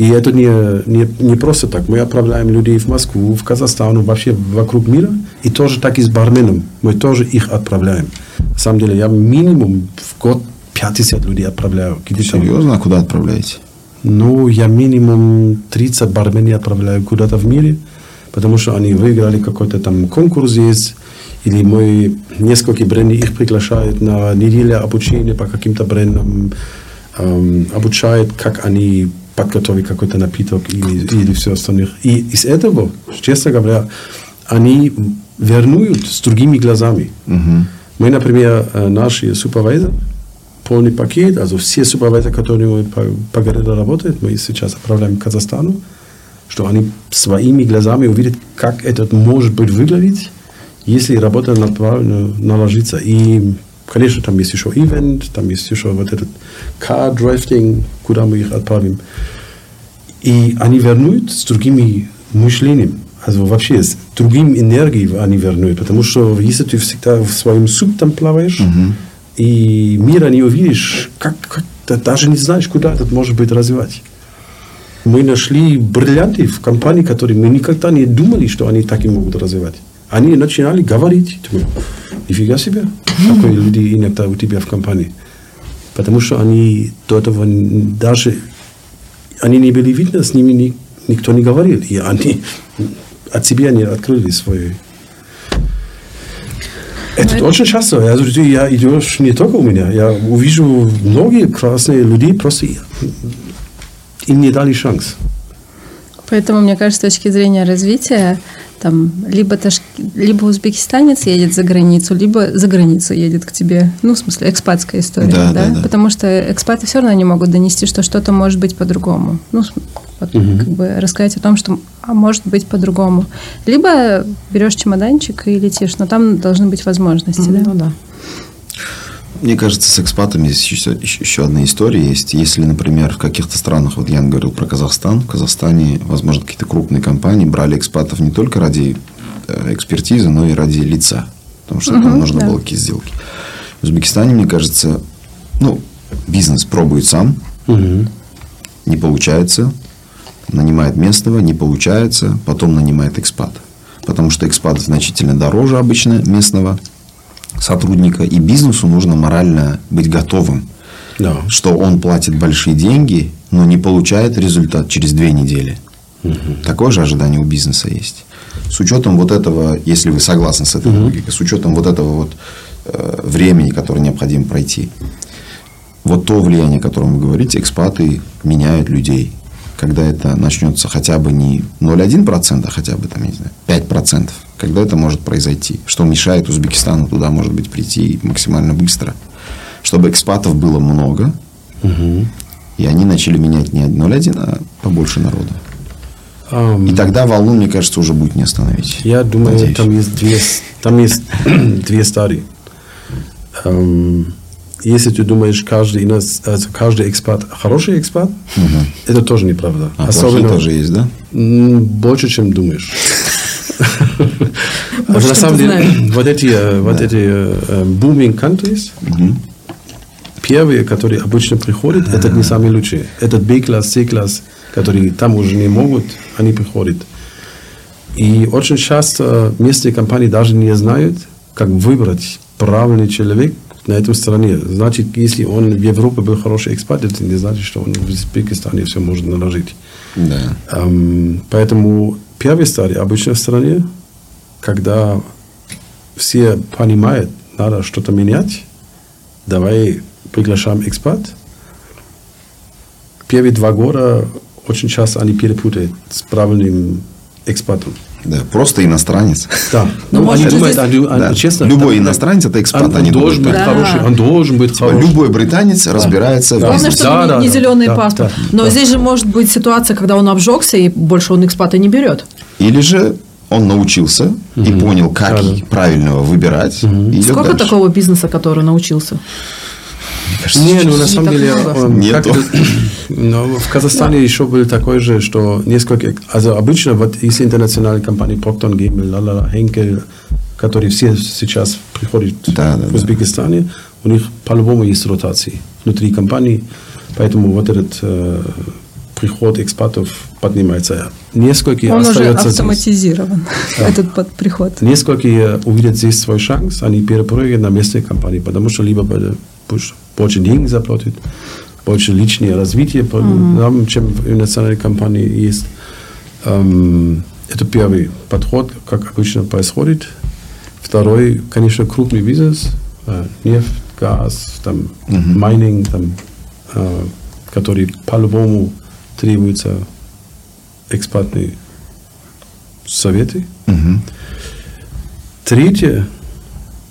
D: И это не, не, не просто так. Мы отправляем людей в Москву, в Казахстан, вообще вокруг мира. И тоже так и с барменом. Мы тоже их отправляем. На самом деле, я минимум в год 50 людей отправляю.
A: Серьезно? А куда отправляете?
D: Ну, я минимум 30 барменей отправляю куда-то в мире, потому что они выиграли какой-то там конкурс есть, или мы несколько брендов их приглашают на неделю обучения по каким-то брендам. эм, обучает, как они подготовить какой-то напиток или, или все остальное. И из этого, честно говоря, они вернут с другими глазами.
A: Мгм.
D: Мы, например, э, наши супервайзеры, полный пакет, also все супервайзеры, которые по, по городу работают, мы сейчас отправляем к Казахстану, что они своими глазами увидят, как это может быть выглядеть, если работа направлена наложится. И, конечно, там есть еще ивент, там есть еще вот этот car drafting, куда мы их отправим. И они вернут с другими мышлением. Also вообще с другим энергией они вернут. Потому что если ты всегда в своем суп там плаваешь, и мира не увидишь, как, как ты даже не знаешь, куда это может быть развивать. Мы нашли бриллианты в компании, которые мы никогда не думали, что они так и могут развивать. Они начинали говорить, думаю, нифига себе, какие люди иногда у тебя в компании. Потому что они до этого даже, они не были видны, с ними ни- никто не говорил. И они от себя не открыли свой... Это очень часто. Also, ты- я идешь не только у меня. Я увижу многие красные люди, просто им не дали шанс.
B: Поэтому, мне кажется, с точки зрения развития, там, либо, таш... либо узбекистанец едет за границу, либо за границу едет к тебе. Ну, в смысле, экспатская история,
A: Да,
B: да?
A: да, да.
B: Потому что экспаты все равно не могут донести, что что-то может быть по-другому. Ну, вот, как бы рассказать о том, что а может быть по-другому. Либо берешь чемоданчик и летишь, но там должны быть возможности, да?
C: Ну да.
A: Мне кажется, с экспатами здесь еще, еще- еще одна история есть. Если, например, в каких-то странах, вот Ян говорил про Казахстан, в Казахстане, возможно, какие-то крупные компании брали экспатов не только ради э, экспертизы, но и ради лица. Потому что там нужно
B: да.
A: было какие сделки. В Узбекистане, мне кажется, ну, бизнес пробует сам, не получается, нанимает местного, не получается, потом нанимает экспата. Потому что экспат значительно дороже обычно местного сотрудника, и бизнесу нужно морально быть готовым,
D: Да.
A: что он платит большие деньги, но не получает результат через две недели. Такое же ожидание у бизнеса есть. С учетом вот этого, если вы согласны с этой логикой, с учетом вот этого вот э, времени, которое необходимо пройти, вот то влияние, о котором вы говорите, экспаты меняют людей. Когда это начнется хотя бы не 0,1%, а хотя бы там, не знаю, 5%, когда это может произойти, что мешает Узбекистану туда, может быть, прийти максимально быстро, чтобы экспатов было много, и они начали менять не 0,1, а побольше народу.
D: Ам,
A: И тогда волну, мне кажется, уже будет не остановить.
D: Я думаю,
A: Надеюсь.
D: там есть две, там есть <clears throat> две стадии. Если ты думаешь, каждый, э, каждый экспат хороший экспат, это тоже неправда.
A: А плохие тоже есть, да?
D: больше, чем думаешь. <laughs> Also, на
C: чем
D: самом
C: ты
D: деле,
C: знаешь.
D: вот эти, вот эти booming countries, первые, которые обычно приходят, это не самые лучшие. Этот B-класс, C-класс, которые там уже не могут, они приходят. И очень часто местные компании даже не знают, как выбрать правильный человек на этом стране. Значит, если он в Европе был хороший эксперт, это не значит, что он в Узбекистане все может наложить.
A: Да.
D: Эм, поэтому первая стадия обычно в стране, когда все понимают, надо что-то менять, давай приглашаем эксперт. Первые два года очень часто они перепутают с правильным экспертом.
A: Да, просто иностранец.
D: Да. Ну,
C: может
D: они думают,
C: здесь-
D: они-
A: Да.
D: честно,
A: Любой
D: там-
A: иностранец это экспат,
D: он,
A: они
D: он должен быть.
B: Да.
D: хороший, он должен быть хороший.
A: Любой британец разбирается в
D: Да.
C: Главное,
A: бизнесе.
C: чтобы
D: Да,
C: не,
D: да,
C: не
D: да.
C: зеленый
D: Да,
C: паспорт.
D: да,
C: Но
D: да.
C: здесь же может быть ситуация, когда он обжегся, и больше он экспата не берет.
A: Или же он научился и понял, как
D: Да, да.
A: правильного выбирать. и идет
C: Сколько
A: дальше.
C: такого бизнеса, который научился?
D: Не, ну на самом деле, это- <laughs> ну, в Казахстане еще было такое же, что несколько, also обычно вот если интернациональные компании Procter Gamble, ла-ла-ла, Henkel, которые все сейчас приходят
A: Да, да,
D: в
A: да.
D: Узбекистане, у них по-любому есть ротации внутри компании, поэтому вот этот э, приход экспатов поднимается. Несколько
B: Он уже
D: остается здесь.
B: автоматизирован, этот под приход.
D: Несколько увидят здесь свой шанс, они перепрыгивают на местные компании, потому что либо больше- больше денег заплатят, больше личное развитие, по- нам, чем в национальной компании есть. Эм, это первый подход, как обычно происходит. Второй, конечно, крупный бизнес, э, нефть, газ, там, майнинг, там, э, который по-любому требуется экспертные советы. Третье,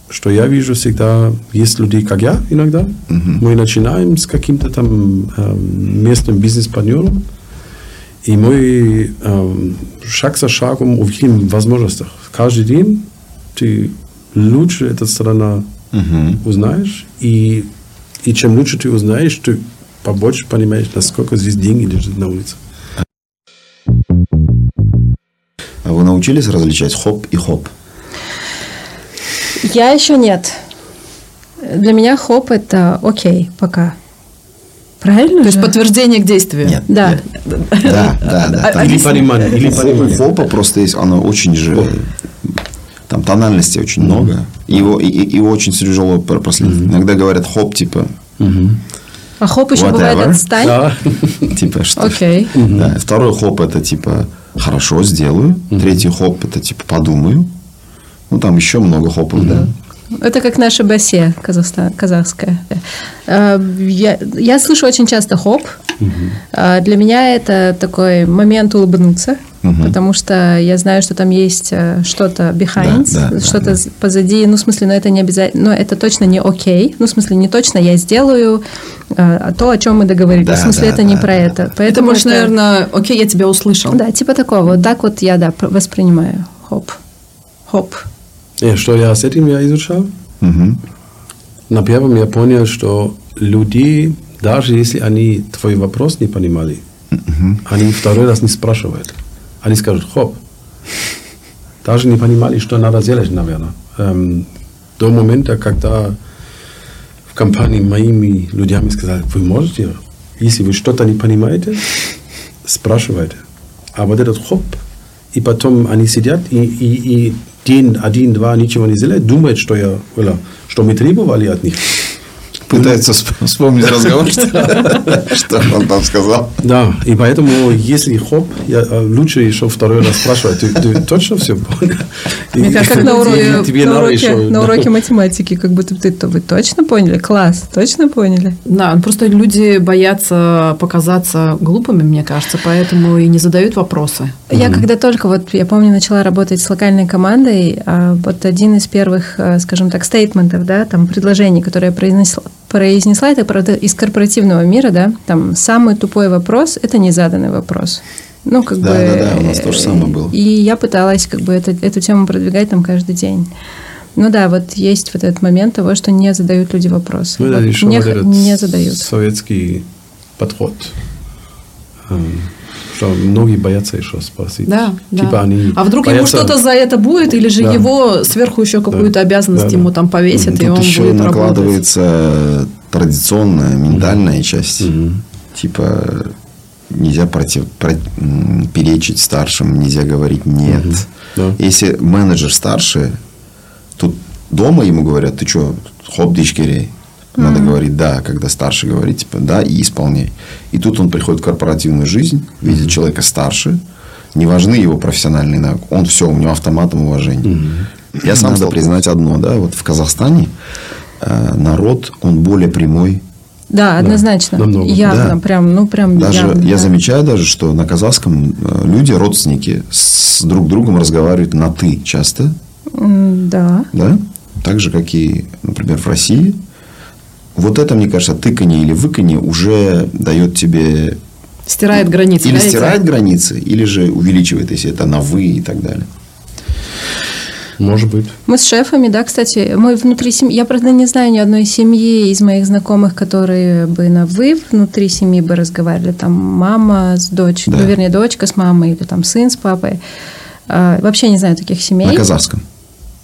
D: что я вижу всегда, есть люди, как я иногда. Мы начинаем с каким-то там э, местным бизнес-партнером, и мы э, шаг за шагом увидим возможностях. Каждый день ты лучше эту страну узнаешь, и, и чем лучше ты узнаешь, ты побольше понимаешь, насколько здесь деньги лежат на улице.
A: А вы научились различать хоп и хоп?
B: Я еще нет. Для меня хоп это окей, пока. Правильно?
C: То есть
B: же?
C: подтверждение к действию.
A: Нет.
B: Да.
A: нет. Да, да, да. Там
D: Или понимание, или понимание.
A: хопа просто есть, оно очень же... Там тональности очень много. Его, и, и- его очень тяжело про- проследить. Иногда говорят хоп, типа,
B: А хоп еще
A: Whatever.
B: бывает отстань.
D: Да. <laughs>
A: типа что.
B: Окей.
A: Да. Второй хоп это типа хорошо сделаю. Третий хоп это типа подумаю. Ну там еще много хопов, да.
B: Это как наша басе казахста- казахская. Э, Я, я слышу очень часто хоп. Э, Для меня это такой момент улыбнуться, потому что я знаю, что там есть э, что-то behind,
A: Да, да,
B: что-то
A: да,
B: з- позади. Ну, в смысле, но это не обязательно, но это точно не окей. Ну, в смысле, не точно я сделаю э, то, о чем мы договорились.
A: Да,
B: в смысле,
A: да,
B: это не
A: да,
B: про
A: да,
B: это.
C: Это
B: Поэтому
C: может, наверное, окей, я тебя услышал.
B: Да, типа такого. Вот так вот я, да, пр- воспринимаю хоп. Хоп.
D: Что я с этим я изучал?
A: Мгм.
D: На первом я понял, что люди, даже если они твой вопрос не понимали, они второй раз не спрашивают. Они скажут, хоп. Даже не понимали, что надо делать, наверное. Эм, до момента, когда в компании моими людьми сказали, вы можете, если вы что-то не понимаете, спрашивайте. А вот этот хоп, и потом они сидят, и, и, и день, один, два, ничего не делают, думают, что, я, что мы требовали от них.
A: Пытается всп- вспомнить разговор, <laughs> что что он там сказал.
D: Да, и поэтому, если хоп, я, э, лучше еще второй раз спрашивать, ты, точно все понял?
C: Мне кажется,
B: на уроке, математики, как будто ты то вы точно поняли? Класс, точно поняли?
C: Да, просто люди боятся показаться глупыми, мне кажется, поэтому и не задают вопросы.
B: Я когда только, вот я помню, начала работать с локальной командой, а, вот один из первых, а, скажем так, стейтментов, да, там предложений, которые я произнесла, произнесла, это правда из корпоративного мира, да, там самый тупой вопрос – это незаданный вопрос. Ну, как
A: Да,
B: бы...
A: да, да, у нас то же самое было.
B: И я пыталась как бы эту, эту тему продвигать там каждый день. Ну да, вот есть вот этот момент того, что не задают люди вопросы.
D: Ну, это
B: Вот
D: еще
B: не,
D: вот этот
B: не задают.
D: советский подход. Что многие боятся еще спросить.
C: Да,
D: Типа
C: да.
D: они
C: а вдруг ему
D: боятся-
C: что-то за это будет, или же
D: Да.
C: его сверху еще какую-то обязанность
D: Да, да.
C: ему там повесят, и
A: Тут
C: он
A: еще
C: будет работать.
A: накладывается традиционная, ментальная часть. Типа нельзя против, про- перечить старшим, нельзя говорить нет.
D: Да.
A: Если менеджер старше, тут дома ему говорят, ты что, хоп, дичкерей. Надо говорить да, когда старший говорит, типа да, и исполняй. И тут он приходит в корпоративную жизнь, видит человека старше, не важны его профессиональные навыки, он все, у него автоматом уважение. Я сам надо признать одно, да, вот в Казахстане э, народ, он более прямой.
B: Да, однозначно.
D: намного.
B: Явно,
A: Да.
B: прям, ну прям
A: Даже
B: явно,
A: я
B: да.
A: замечаю даже, что на казахском э, люди, родственники, с друг другом разговаривают на ты часто,
B: Да.
A: да, так же, как и, например, в России. Вот это, мне кажется, тыканье или выканье уже дает тебе
C: Стирает границы.
A: или
C: да, эти?
A: стирает границы, или же увеличивает, если это на вы и так далее.
D: Может быть.
B: Мы с шефами, да, кстати, мы внутри семьи, я, правда, не знаю ни одной семьи из моих знакомых, которые бы на «вы» внутри семьи бы разговаривали, там мама с дочкой,
A: Да.
B: ну, вернее, дочка с мамой, или там сын с папой. А, вообще не знаю таких семей.
A: На казахском.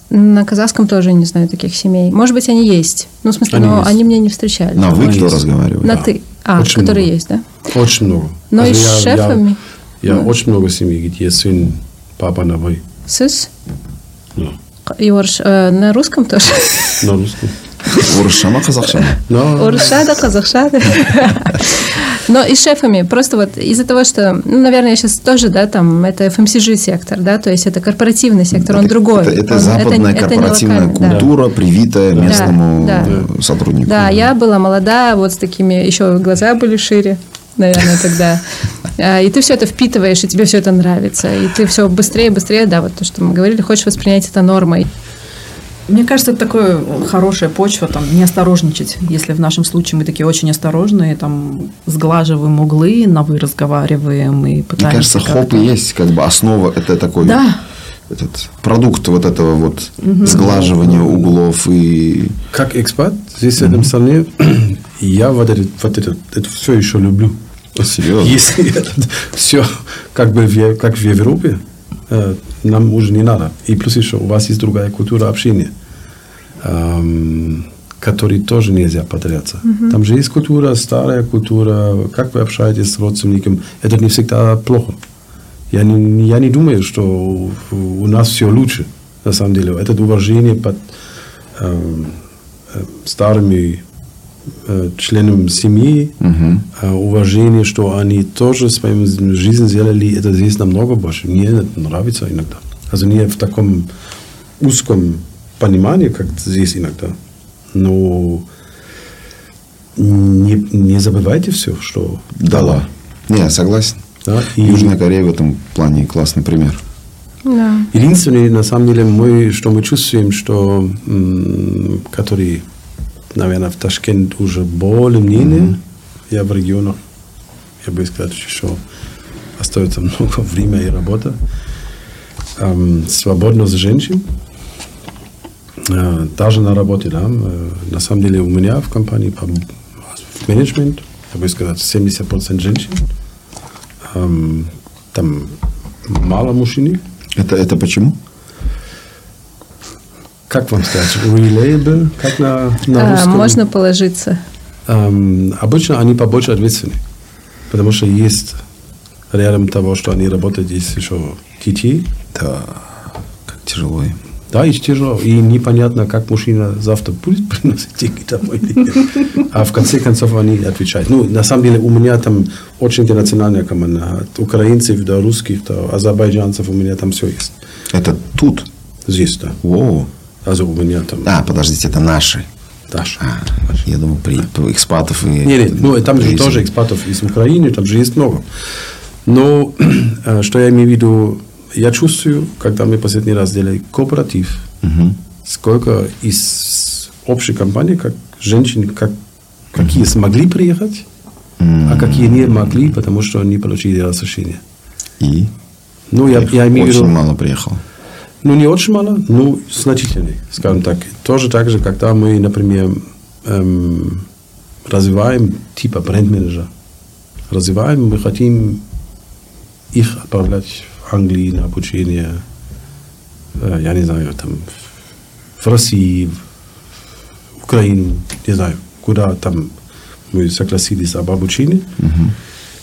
B: На казахском тоже не знаю таких семей. Может быть, они есть. Ну, в смысле,
D: Они
B: но
D: есть.
B: они мне не встречались.
A: На вы кто разговаривает?
B: На
D: Да.
B: «ты». А,
D: Очень
B: которые
D: много.
B: есть, да?
D: Очень много.
B: Но и
D: Also
B: с
D: я- я-
B: шефами?
D: Я,
B: Ну.
D: очень много семей, где сын, папа на вы.
B: Сыс?
D: Ну,
B: И орш- э, на русском тоже?
D: на русском.
B: Орысша да, казахша да. <laughs> Но и шефами, просто вот из-за того, что, ну, наверное, сейчас тоже, да, там, это FMCG сектор, да, то есть это корпоративный сектор, он
A: Это-
B: другой.
A: Это, это
B: Он-
A: западная
B: это
A: корпоративная
B: локальный, да.
A: культура, привитая местному
B: да.
A: э, сотруднику.
B: Да, я была молода, вот с такими, еще глаза были шире, наверное, тогда. А, И ты все это впитываешь, и тебе все это нравится. И ты все быстрее, быстрее, да, вот то, что мы говорили, хочешь воспринять это нормой.
C: Мне кажется, это такая хорошая почва, там, не осторожничать. Если в нашем случае мы такие очень осторожные, там, сглаживаем углы, на «вы» разговариваем и
A: Мне
C: пытаемся
A: кажется, хоп и есть как бы основа, это такой
C: Да,
A: этот продукт вот этого вот сглаживания углов и
D: Как экспат здесь, в этом стране, я вот это, вот это, это все еще люблю.
A: Серьезно?
D: Если <laughs> все как бы в, как в Европе, нам уже не надо. И плюс еще у вас есть другая культура общения, эм, которой тоже нельзя потеряться. Там же есть культура, старая культура, как вы общаетесь с родственником. Это не всегда плохо. Я не, я не думаю, что у, нас все лучше, на самом деле. Это уважение под эм, э, старыми э, членам семьи, э, уважение, что они тоже свою жизнь сделали, это здесь намного больше. Мне это нравится иногда. Also не в таком узком понимании, как здесь иногда. Но не, не забывайте все, что
A: дала. Не, я согласен.
D: Да, и-
A: Южная Корея в этом плане классный пример.
B: Да.
D: Единственное, на самом деле, мы, что мы чувствуем, что, м, который, наверное, в Ташкент уже более-менее, я в регионах, я бы сказал, еще остается <laughs> много времени и работа. Эм, свободность женщин, Э, даже на работе, да, э, на самом деле у меня в компании по- в менеджмент, я бы сказал, 70% женщин, Эм, там мало мужчин,
A: Это, это почему?
D: Как вам сказать, reliable, как на, на
B: А,
D: русском?
B: можно положиться.
D: Эм, обычно они побольше ответственны, потому что есть рядом того, что они работают, есть еще детей,
A: Да, как тяжело им.
D: да, и тяжело, и непонятно, как мужчина завтра будет <laughs> приносить деньги домой или нет. А в конце концов они отвечают. Ну, на самом деле у меня там очень интернациональная команда, от украинцев до русских, до азербайджанцев, у меня там все есть.
A: Это тут?
D: Здесь, да.
A: Воу.
D: Also у меня там
A: А, подождите, это наши.
D: Даша.
A: А, я думал, при, экспатов и...
D: Нет, нет, ну там же тоже экспатов из Украины, там же есть много. Но э, <clears throat> что я имею в виду, я чувствую, когда мы последний раз делали кооператив, сколько из общей компании, как женщин, как, какие смогли приехать, а какие не могли, потому что не получили разрешение.
A: И?
D: Ну, я,
A: Их
D: я имею в
A: очень
D: виду,
A: мало приехало.
D: Ну, не очень мало, но значительный, скажем так. Тоже так же, когда мы, например, эм, развиваем типа бренд-менеджера, развиваем, мы хотим их отправлять в Англию на обучение, э, я не знаю, там, в России, в Украину, не знаю, куда там мы согласились об обучении.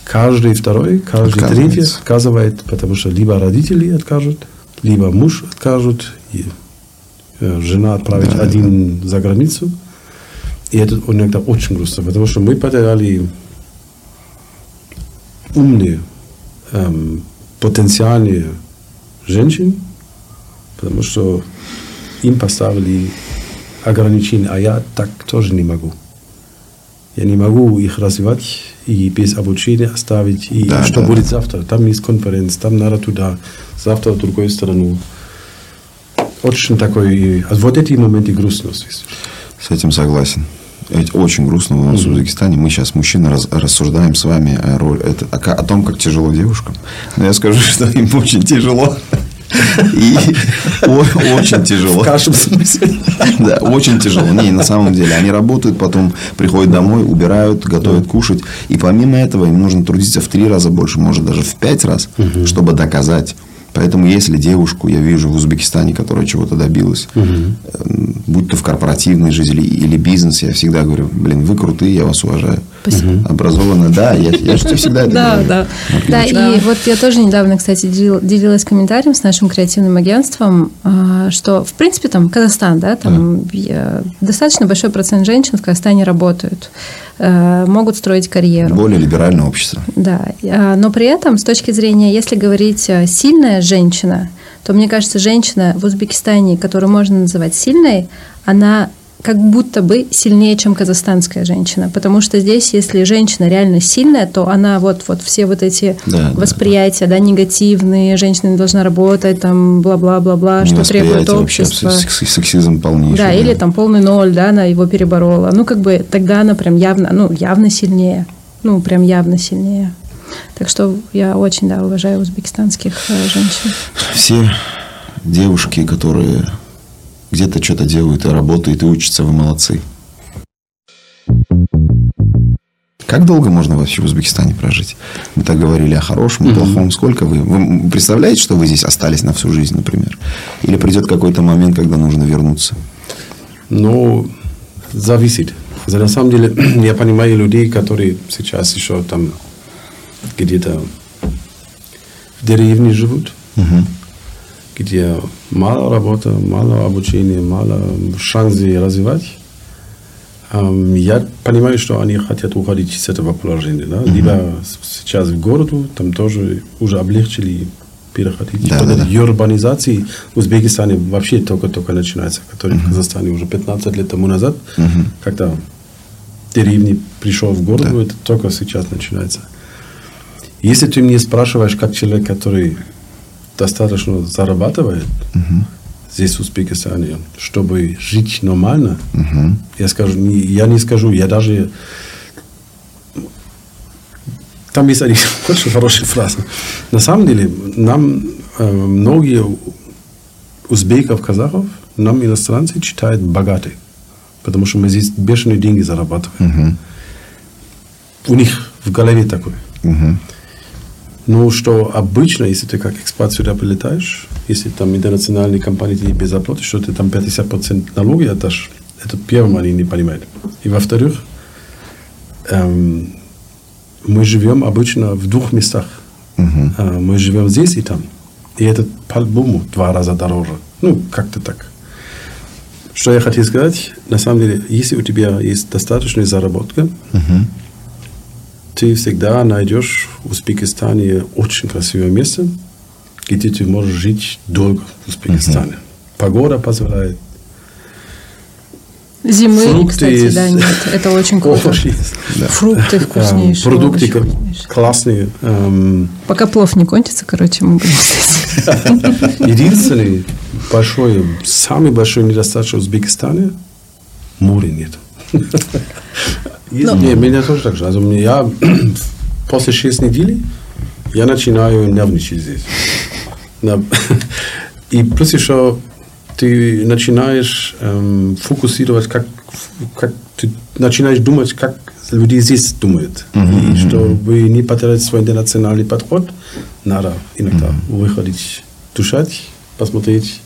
D: Каждый второй, каждый третий отказывает, потому что либо родители откажут, либо муж откажут, и, э, жена отправит один за границу. И это иногда очень грустно, потому что мы потеряли умные, эм, потенциальные женщин, потому что им поставили ограничения, а я так тоже не могу. Я не могу их развивать и без обучения оставить. И
A: Да,
D: что
A: да.
D: будет завтра? Там есть конференция, там надо туда, завтра в другую страну. Очень такой... а Вот эти моменты грустности.
A: С этим согласен. Это очень грустно у нас в Узбекистане. Мы сейчас, мужчины, раз- рассуждаем с вами о, роли, это, о, о том, как тяжело девушкам. Но я скажу, что им очень тяжело. И очень тяжело.
D: В каждом смысле.
A: Да, очень тяжело. Не, на самом деле. Они работают, потом приходят домой, убирают, готовят кушать. И помимо этого им нужно трудиться в три раза больше, может даже в пять раз, чтобы доказать. Поэтому если девушку я вижу в Узбекистане, которая чего-то добилась, э, будь то в корпоративной жизни или бизнес, я всегда говорю, блин, вы крутые, я вас уважаю.
C: Спасибо.
A: Образованно, да, я, я же тебе всегда это <laughs>
C: Да,
A: говорю.
C: да.
B: Да,
A: Людочка.
B: и вот я тоже недавно, кстати, делил- делилась комментарием с нашим креативным агентством, а, что, в принципе, там Казахстан, да, там достаточно большой процент женщин в Казахстане работают, могут строить карьеру.
A: Более либеральное общество.
B: Да, а, но при этом, с точки зрения, если говорить э, сильная женщина, то мне кажется, женщина в Узбекистане, которую можно называть сильной, она как будто бы сильнее, чем казахстанская женщина. Потому что здесь, если женщина реально сильная, то она вот, вот все вот эти
A: Да, да,
B: восприятия, да, негативные, женщина не должна работать, там, бла-бла-бла-бла, что требует
A: Невосприятие вообще, сексизм полнейший.
B: Да, или там полный ноль, да, она его переборола. Ну, как бы тогда она прям явно, ну, явно сильнее. Ну, прям явно сильнее. Так что я очень, да, уважаю узбекистанских э, женщин.
A: Все девушки, которые где-то что-то делают и работают, и учатся, вы молодцы. Как долго можно вообще в Узбекистане прожить? Мы так говорили о хорошем, о плохом. Сколько вы? Вы представляете, что вы здесь остались на всю жизнь, например? Или придет какой-то момент, когда нужно вернуться?
D: Ну, зависит. За- На самом деле, <clears throat> я понимаю людей, которые сейчас еще там где-то в деревне живут, где мало работы, мало обучения, мало шансов развивать. Я понимаю, что они хотят уходить с этого положения. Да? Либо сейчас в городу, там тоже уже облегчили переходить.
A: Да, да, да.
D: урбанизация в Узбекистане вообще только-только начинается, который в Казахстане уже 15 лет тому назад, когда в деревне пришел в город, это только сейчас начинается. Если ты меня спрашиваешь, как человек, который достаточно зарабатывает здесь, в Узбекистане, чтобы жить нормально, я скажу, не- я не скажу, я даже... Там есть один <laughs> очень хорошая фраза. На самом деле, нам э, многие узбеков, казахов, нам иностранцы считают богатые, потому что мы здесь бешеные деньги зарабатываем. У них в голове такое. Ну, что обычно, если ты как экспат сюда прилетаешь, если там интернациональные компании тебе без оплаты, что ты там 50% налоги отдашь, это первым они не понимают. И во-вторых, эм, мы живем обычно в двух местах. Э, мы живем здесь и там. И это по-любому в два раза дороже. Ну, как-то так. Что я хотел сказать, на самом деле, если у тебя есть достаточная заработка, ты всегда найдешь в Узбекистане очень красивое место, где ты можешь жить долго в Узбекистане. Погода позволяет.
B: Зимы,
D: Фрукты
B: кстати, да, нет. Это очень круто.
D: Овощи.
B: Фрукты
D: Эм,
B: вкуснейшие.
D: Продукты
B: вкуснейшие.
D: классные. Эм,
B: Пока плов не кончится, короче, мы будем здесь. <laughs>
D: Единственный большой, самый большой недостаток в Узбекистане – моря нет. Есть- Не, меня тоже так же. Also, мне- я <clears throat> после 6 недель я начинаю нервничать здесь. <laughs> <laughs> И плюс еще ты начинаешь эм, фокусировать, как, как ты начинаешь думать, как люди здесь думают. И чтобы не потерять свой интернациональный подход, надо иногда выходить, дышать, посмотреть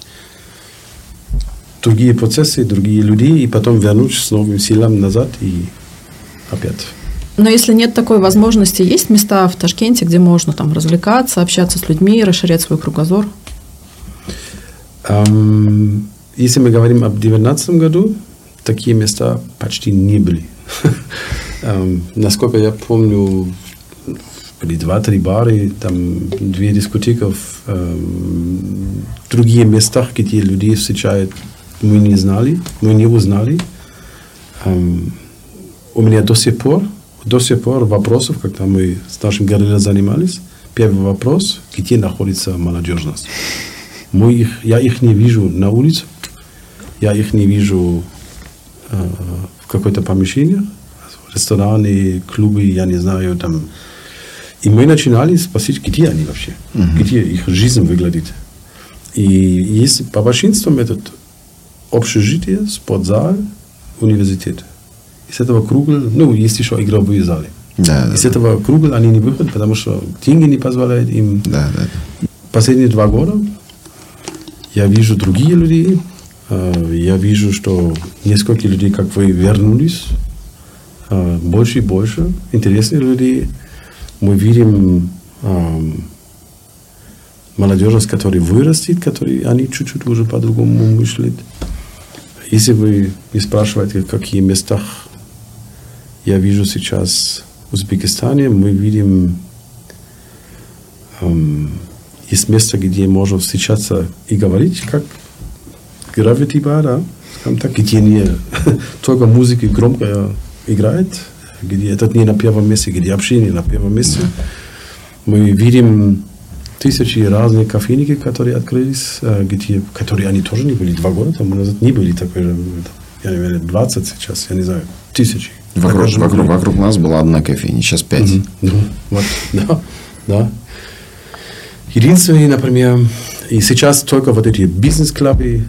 D: другие процессы, другие люди, и потом вернуть с новым силам назад и опять.
C: Но если нет такой возможности, есть места в Ташкенте, где можно там развлекаться, общаться с людьми, расширять свой кругозор?
D: Если мы говорим об 2019 году, такие места почти не были. <laughs> Насколько я помню, были два-три бары, там две дискотеки, в, другие места, где людей встречают, мы не знали, мы не узнали. У меня до сих пор, до сих пор вопросов, когда мы с нашим гориллой занимались, первый вопрос, где находится молодежность. Мы их, я их не вижу на улице, я их не вижу э, в какой-то помещении, рестораны, клубы, я не знаю, там. И мы начинали спросить, где они вообще, где их жизнь выглядит. И есть по большинству этот общежитие, спортзал, университет. Из этого круга, ну, есть еще игровые залы.
A: Да, да,
D: Из
A: да.
D: этого круга они не выходят, потому что деньги не позволяют им
A: Да, да.
D: последние два года я вижу другие люди, Э, я вижу, что несколько людей, как вы, вернулись. Э, больше и больше интересных людей. Мы видим эм, молодежь, которая вырастет, которые они чуть-чуть уже по-другому мыслят. Если вы не спрашиваете, в каких местах я вижу сейчас в Узбекистане, мы видим эм, есть место, где можно встречаться и говорить, как Gravity Bar, да, скажем так, где не <laughs> только музыка громко играет, где это не на первом месте, где общение на первом месте. Мы видим тысячи разных кофейники, которые открылись, где, которые они тоже не были два года тому назад, не были такой же, я не знаю, 20 сейчас, я не знаю, тысячи.
A: Вокруг, вокруг, вокруг нас была одна кофейня, сейчас пять.
D: Mm-hmm. Ну, вот, <laughs> да, да. Единственное, например, и сейчас только вот эти бизнес-клубы,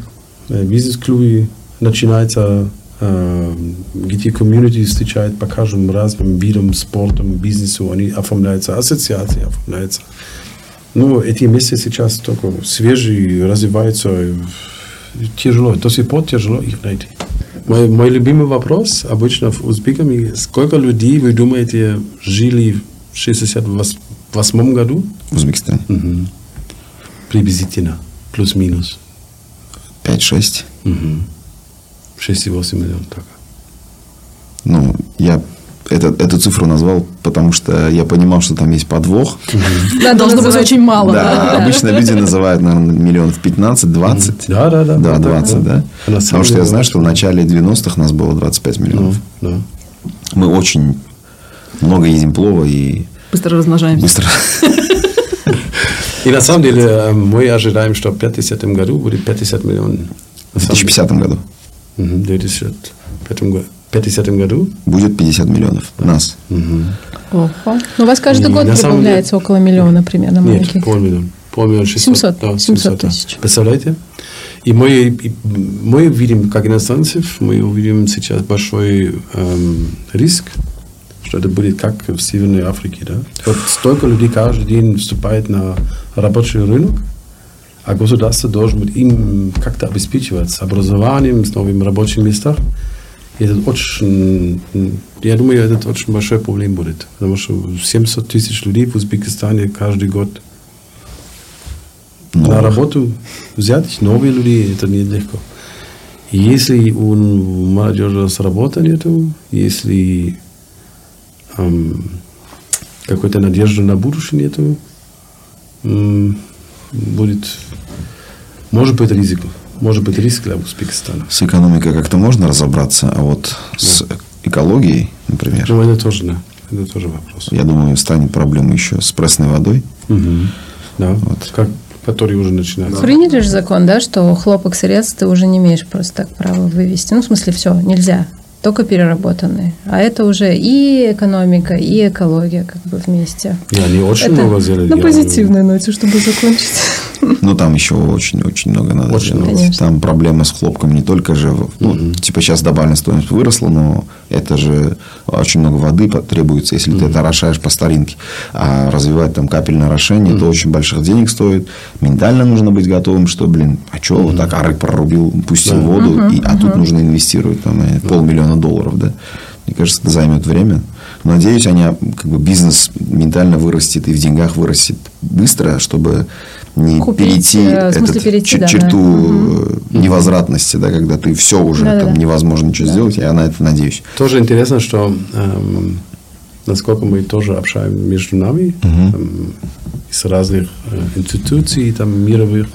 D: бизнес-клубы начинаются, где комьюнити встречает по каждым разным видам спорта, бизнесу, они оформляются, ассоциации оформляются. Ну, эти места сейчас только свежие, развиваются, тяжело, до сих пор тяжело их найти. Мой, мой любимый вопрос обычно в узбеками, сколько людей, вы думаете, жили в 68 году?
A: В Узбекистане?
D: Угу. Приблизительно, плюс-минус.
A: 5-6.
D: Угу. 6,8 миллионов так.
A: Ну, я это, эту цифру назвал, потому что я понимал, что там есть подвох.
C: Да, должно быть очень мало.
A: Да, обычно люди называют, наверное, миллионов 15-20.
D: Да, да, да.
A: Да, 20, да. Потому что я знаю, что в начале 90-х нас было 25 миллионов. Мы очень много едим плова и...
C: Быстро размножаемся.
A: Быстро.
D: И на самом деле мы ожидаем, что в 50 году будет 50 миллионов.
A: В 2050 году.
D: В 2050 году. 50 году?
A: Будет 50 миллионов нас.
D: Угу.
B: Ого. Ну, у вас каждый
D: И
B: год прибавляется
D: деле-
B: около миллиона примерно
D: Нет,
B: маленьких.
D: полмиллиона. Полмиллиона 600.
B: 700,
D: да,
B: 700
D: да.
B: тысяч.
D: Представляете? И мы, и мы видим, как иностранцев, мы увидим сейчас большой эм, риск, что это будет как в Северной Африке. Да? Вот столько людей каждый день вступает на рабочий рынок, а государство должно быть им как-то обеспечивать с образованием, с новыми рабочими местами. И это очень, я думаю, это очень большой проблем будет. Потому что 700 тысяч людей в Узбекистане каждый год на работу взять новые люди, это нелегко. И если у молодежи с работы нету, если эм, какой-то надежды на будущее нету, м, будет, может быть, риск. Может быть, риск для Узбекистана.
A: С экономикой как-то можно разобраться, а вот с экологией, например,
D: Ну, это тоже, да. Это тоже вопрос.
A: я думаю, станет проблема еще с пресной водой.
D: Мгм. Да,
A: Вот.
D: как, который уже начинается.
B: Приняли же закон, да, что хлопок сырец ты уже не имеешь просто так права вывести. Ну, в смысле, все, нельзя. Только переработанные. А это уже и экономика, и экология как бы вместе.
D: И они очень
B: Это
D: много сделали.
B: на позитивной ноте, чтобы закончить.
A: Ну, там еще очень-очень много надо
D: Очень
A: делать.
B: много. Конечно.
A: Там проблема с хлопком не только же... Ну, типа сейчас добавленная стоимость выросла, но это же очень много воды потребуется, если ты это орошаешь по старинке. А развивать там капельное орошение, это очень больших денег стоит. Ментально нужно быть готовым, что, блин, а что вот так арык прорубил, пустил воду, и, а тут нужно инвестировать там, э, полмиллиона долларов, да. Мне кажется, это займет время. Надеюсь, они, как бы, бизнес ментально вырастет и в деньгах вырастет быстро, чтобы не
B: Купить,
A: перейти,
B: э,
A: этот,
B: перейти, да,
A: черту э, невозвратности, да, когда ты все уже
B: Да-да-да.
A: там невозможно ничего сделать. Я на это надеюсь.
D: Тоже интересно, что эм, насколько мы тоже общаемся между нами эм, из разных э, институций там, мировых,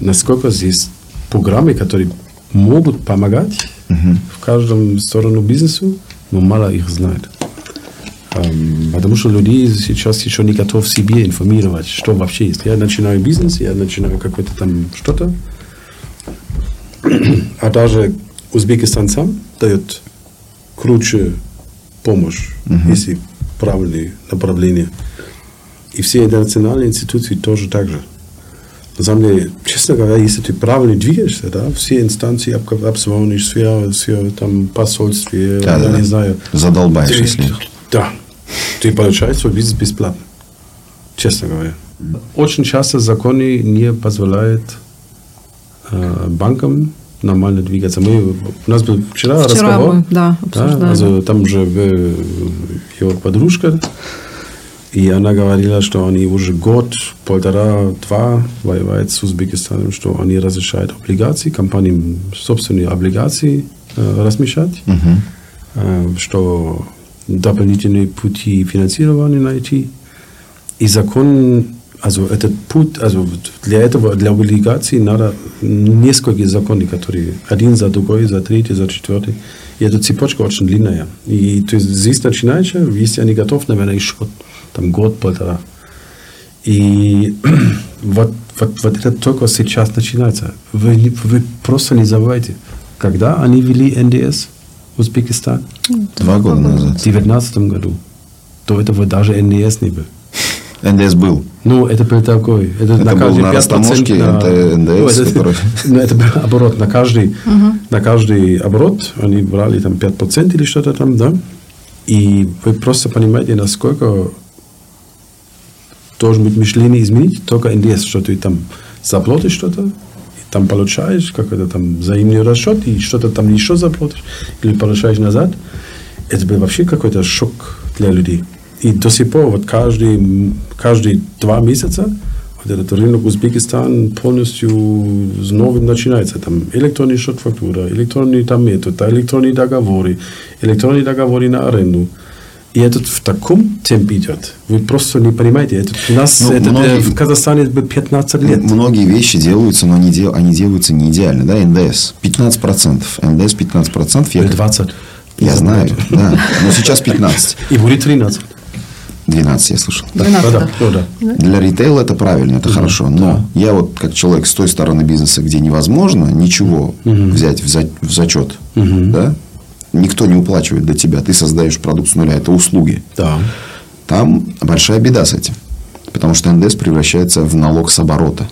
D: насколько здесь программы, которые могут помогать в каждом сторону бизнесу, но мало их знает. Эм, потому что люди сейчас еще не готовы себе информировать, что вообще есть. Я начинаю бизнес, я начинаю какой-то там что-то, а даже Узбекистан сам дает круче помощь, если правильные направления. И все интернациональные институции тоже так же. На самом деле, честно говоря, если ты правильно двигаешься, да, все инстанции об- обзвонишь, все, все там посольстве,
A: Да, да,
D: я
A: да.
D: не знаю.
A: Задолбаешь, если...
D: Да. Ты получаешь свой бизнес бесплатно. Честно говоря. Очень часто законы не позволяют э, банкам нормально двигаться. Мы, у нас был вчера,
C: Вчера
D: разговор.
C: мы, да, обсуждали.
D: also, там же э, ее подружка, и она говорила, что они уже год, полтора, два воевают с Узбекистаном, что они разрешают облигации, компании собственные облигации э, размещать, э, что дополнительные пути финансирования найти. И закон, also этот путь, also для этого, для облигаций надо несколько законов, которые один за другой, за третий, за четвертый. И эта цепочка очень длинная. И то есть здесь начинаешь, если они готовы, наверное, еще там год, полтора. И <clears throat> вот, вот, вот это только сейчас начинается. Вы, вы просто не забывайте, когда они ввели НДС Узбекистан?
A: Два года
D: В
A: назад.
D: 2019 году. До этого даже НДС не был. <laughs>
A: НДС был.
D: Ну, это был такой. Это,
A: Это
D: на
A: был
D: каждый
A: на
D: 5%
A: растаможке,
D: на-
A: это НДС,
D: Ну, это,
A: который- <laughs>
D: ну, это был оборот. На каждый, на каждый оборот они брали там 5% или что-то там, да? И вы просто понимаете, насколько должен быть мышление изменить, только НДС, что ты там заплатишь что-то, там получаешь какой-то там взаимный расчет, и что-то там еще заплатишь, или получаешь назад. Это был вообще какой-то шок для людей. И до сих пор, вот каждый, каждые два месяца, вот этот рынок Узбекистан полностью с новым начинается. Там электронный счет фактура, электронный там метод, электронные договоры, электронные договоры на аренду. И это в таком темпе идет. Вы просто не понимаете. Это у нас
A: Ну,
D: это,
A: многие-
D: э, в Казахстане это 15 лет.
A: Многие вещи делаются, но они, дел, они делаются не идеально. Да, НДС 15%. НДС 15%. Я,
D: Или 20.
A: я знаю, да. Но сейчас 15.
D: И будет 13.
A: 12 я слышал.
D: Да,
C: 12,
D: да,
C: да.
D: да. да.
A: Для ритейла это правильно, это хорошо. Но я вот как человек с той стороны бизнеса, где невозможно ничего взять в, за- в зачет, да, никто не уплачивает для тебя, ты создаешь продукт с нуля, это услуги.
D: Да.
A: Там большая беда с этим. Потому что НДС превращается в налог с оборота.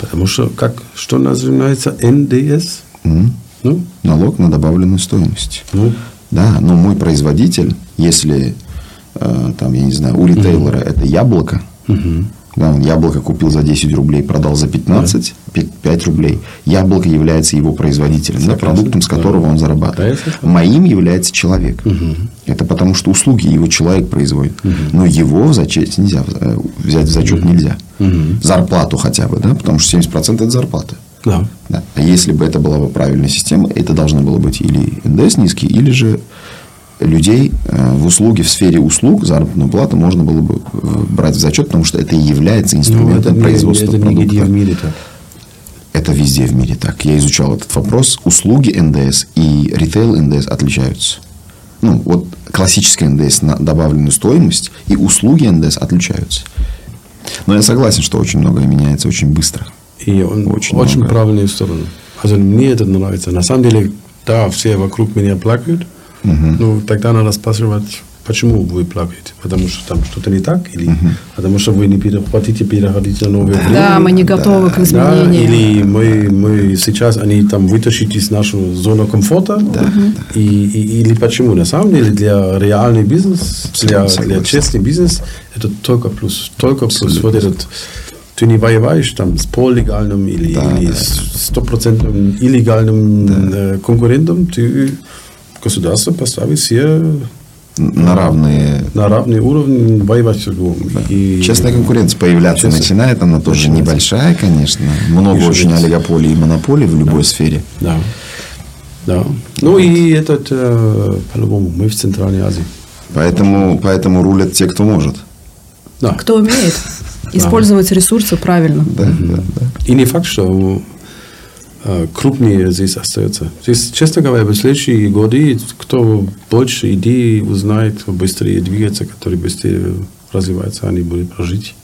D: Потому что, как, что называется НДС?
A: М?
D: Ну,
A: Налог на добавленную стоимость.
D: ну,
A: Да, но мой производитель, если э, там, я не знаю, у ритейлера это яблоко, да, он яблоко купил за 10 рублей, продал за 15, 5 рублей. Яблоко является его производителем, да, продуктом, с которого он
D: Да,
A: зарабатывает.
D: я согласен.
A: Моим является человек. Это потому, что услуги его человек производит. Но его в зачет нельзя, э, взять в зачет нельзя. Зарплату хотя бы, да, потому что 70% это зарплата.
D: да.
A: Да. А если бы это была бы правильная система, это должно было быть или НДС низкий, или же людей э, в услуге, в сфере услуг заработную плату можно было бы э, брать в зачет, потому что это и является
D: Ну,
A: инструментом
D: это,
A: производства
D: это
A: продукта.
D: нигде в мире так.
A: Это везде в мире так. Я изучал этот вопрос. Услуги НДС и ритейл НДС отличаются. Ну, вот классический НДС на добавленную стоимость и услуги НДС отличаются. Но я согласен, что очень многое меняется очень быстро.
D: И он
A: Очень
D: очень,
A: много.
D: правильную сторону. Also мне это нравится. На самом деле, да, все вокруг меня плакают. Ну, тогда надо спрашивать, почему вы плакаете? Потому что там что-то не так? Или потому что вы не хотите переходить на новое время?
C: Да, мы не готовы к
D: Да,
C: изменениям.
D: или мы, мы сейчас, они там вытащить из нашей зоны комфорта. И, и- или почему? На самом деле, для реальный бизнес, для, для честный бизнес, это только плюс. Только плюс.
A: Абсолютно
D: Вот этот, ты не воеваешь там с полулегальным или,
A: Да,
D: или
A: да.
D: с стопроцентным илlegальным э, конкурентом, ты государство поставит все
A: На равные
D: на равный уровень воевать с другом. И-
A: Честная конкуренция появляться
D: Честно.
A: начинает, она тоже
D: Начинается.
A: небольшая, конечно. Много
D: Еще
A: очень олигополий и монополий в любой сфере.
D: Да. Да. Ну и этот, э, по-любому, мы в Центральной Азии.
A: Поэтому, поэтому рулят те, кто может.
D: Да.
C: Кто умеет использовать ресурсы правильно.
A: Да, да, да.
D: И не факт, что крупнее здесь остается. Здесь, честно говоря, в следующие годы, кто больше идей узнает, быстрее двигается, который быстрее развивается, они будут прожить.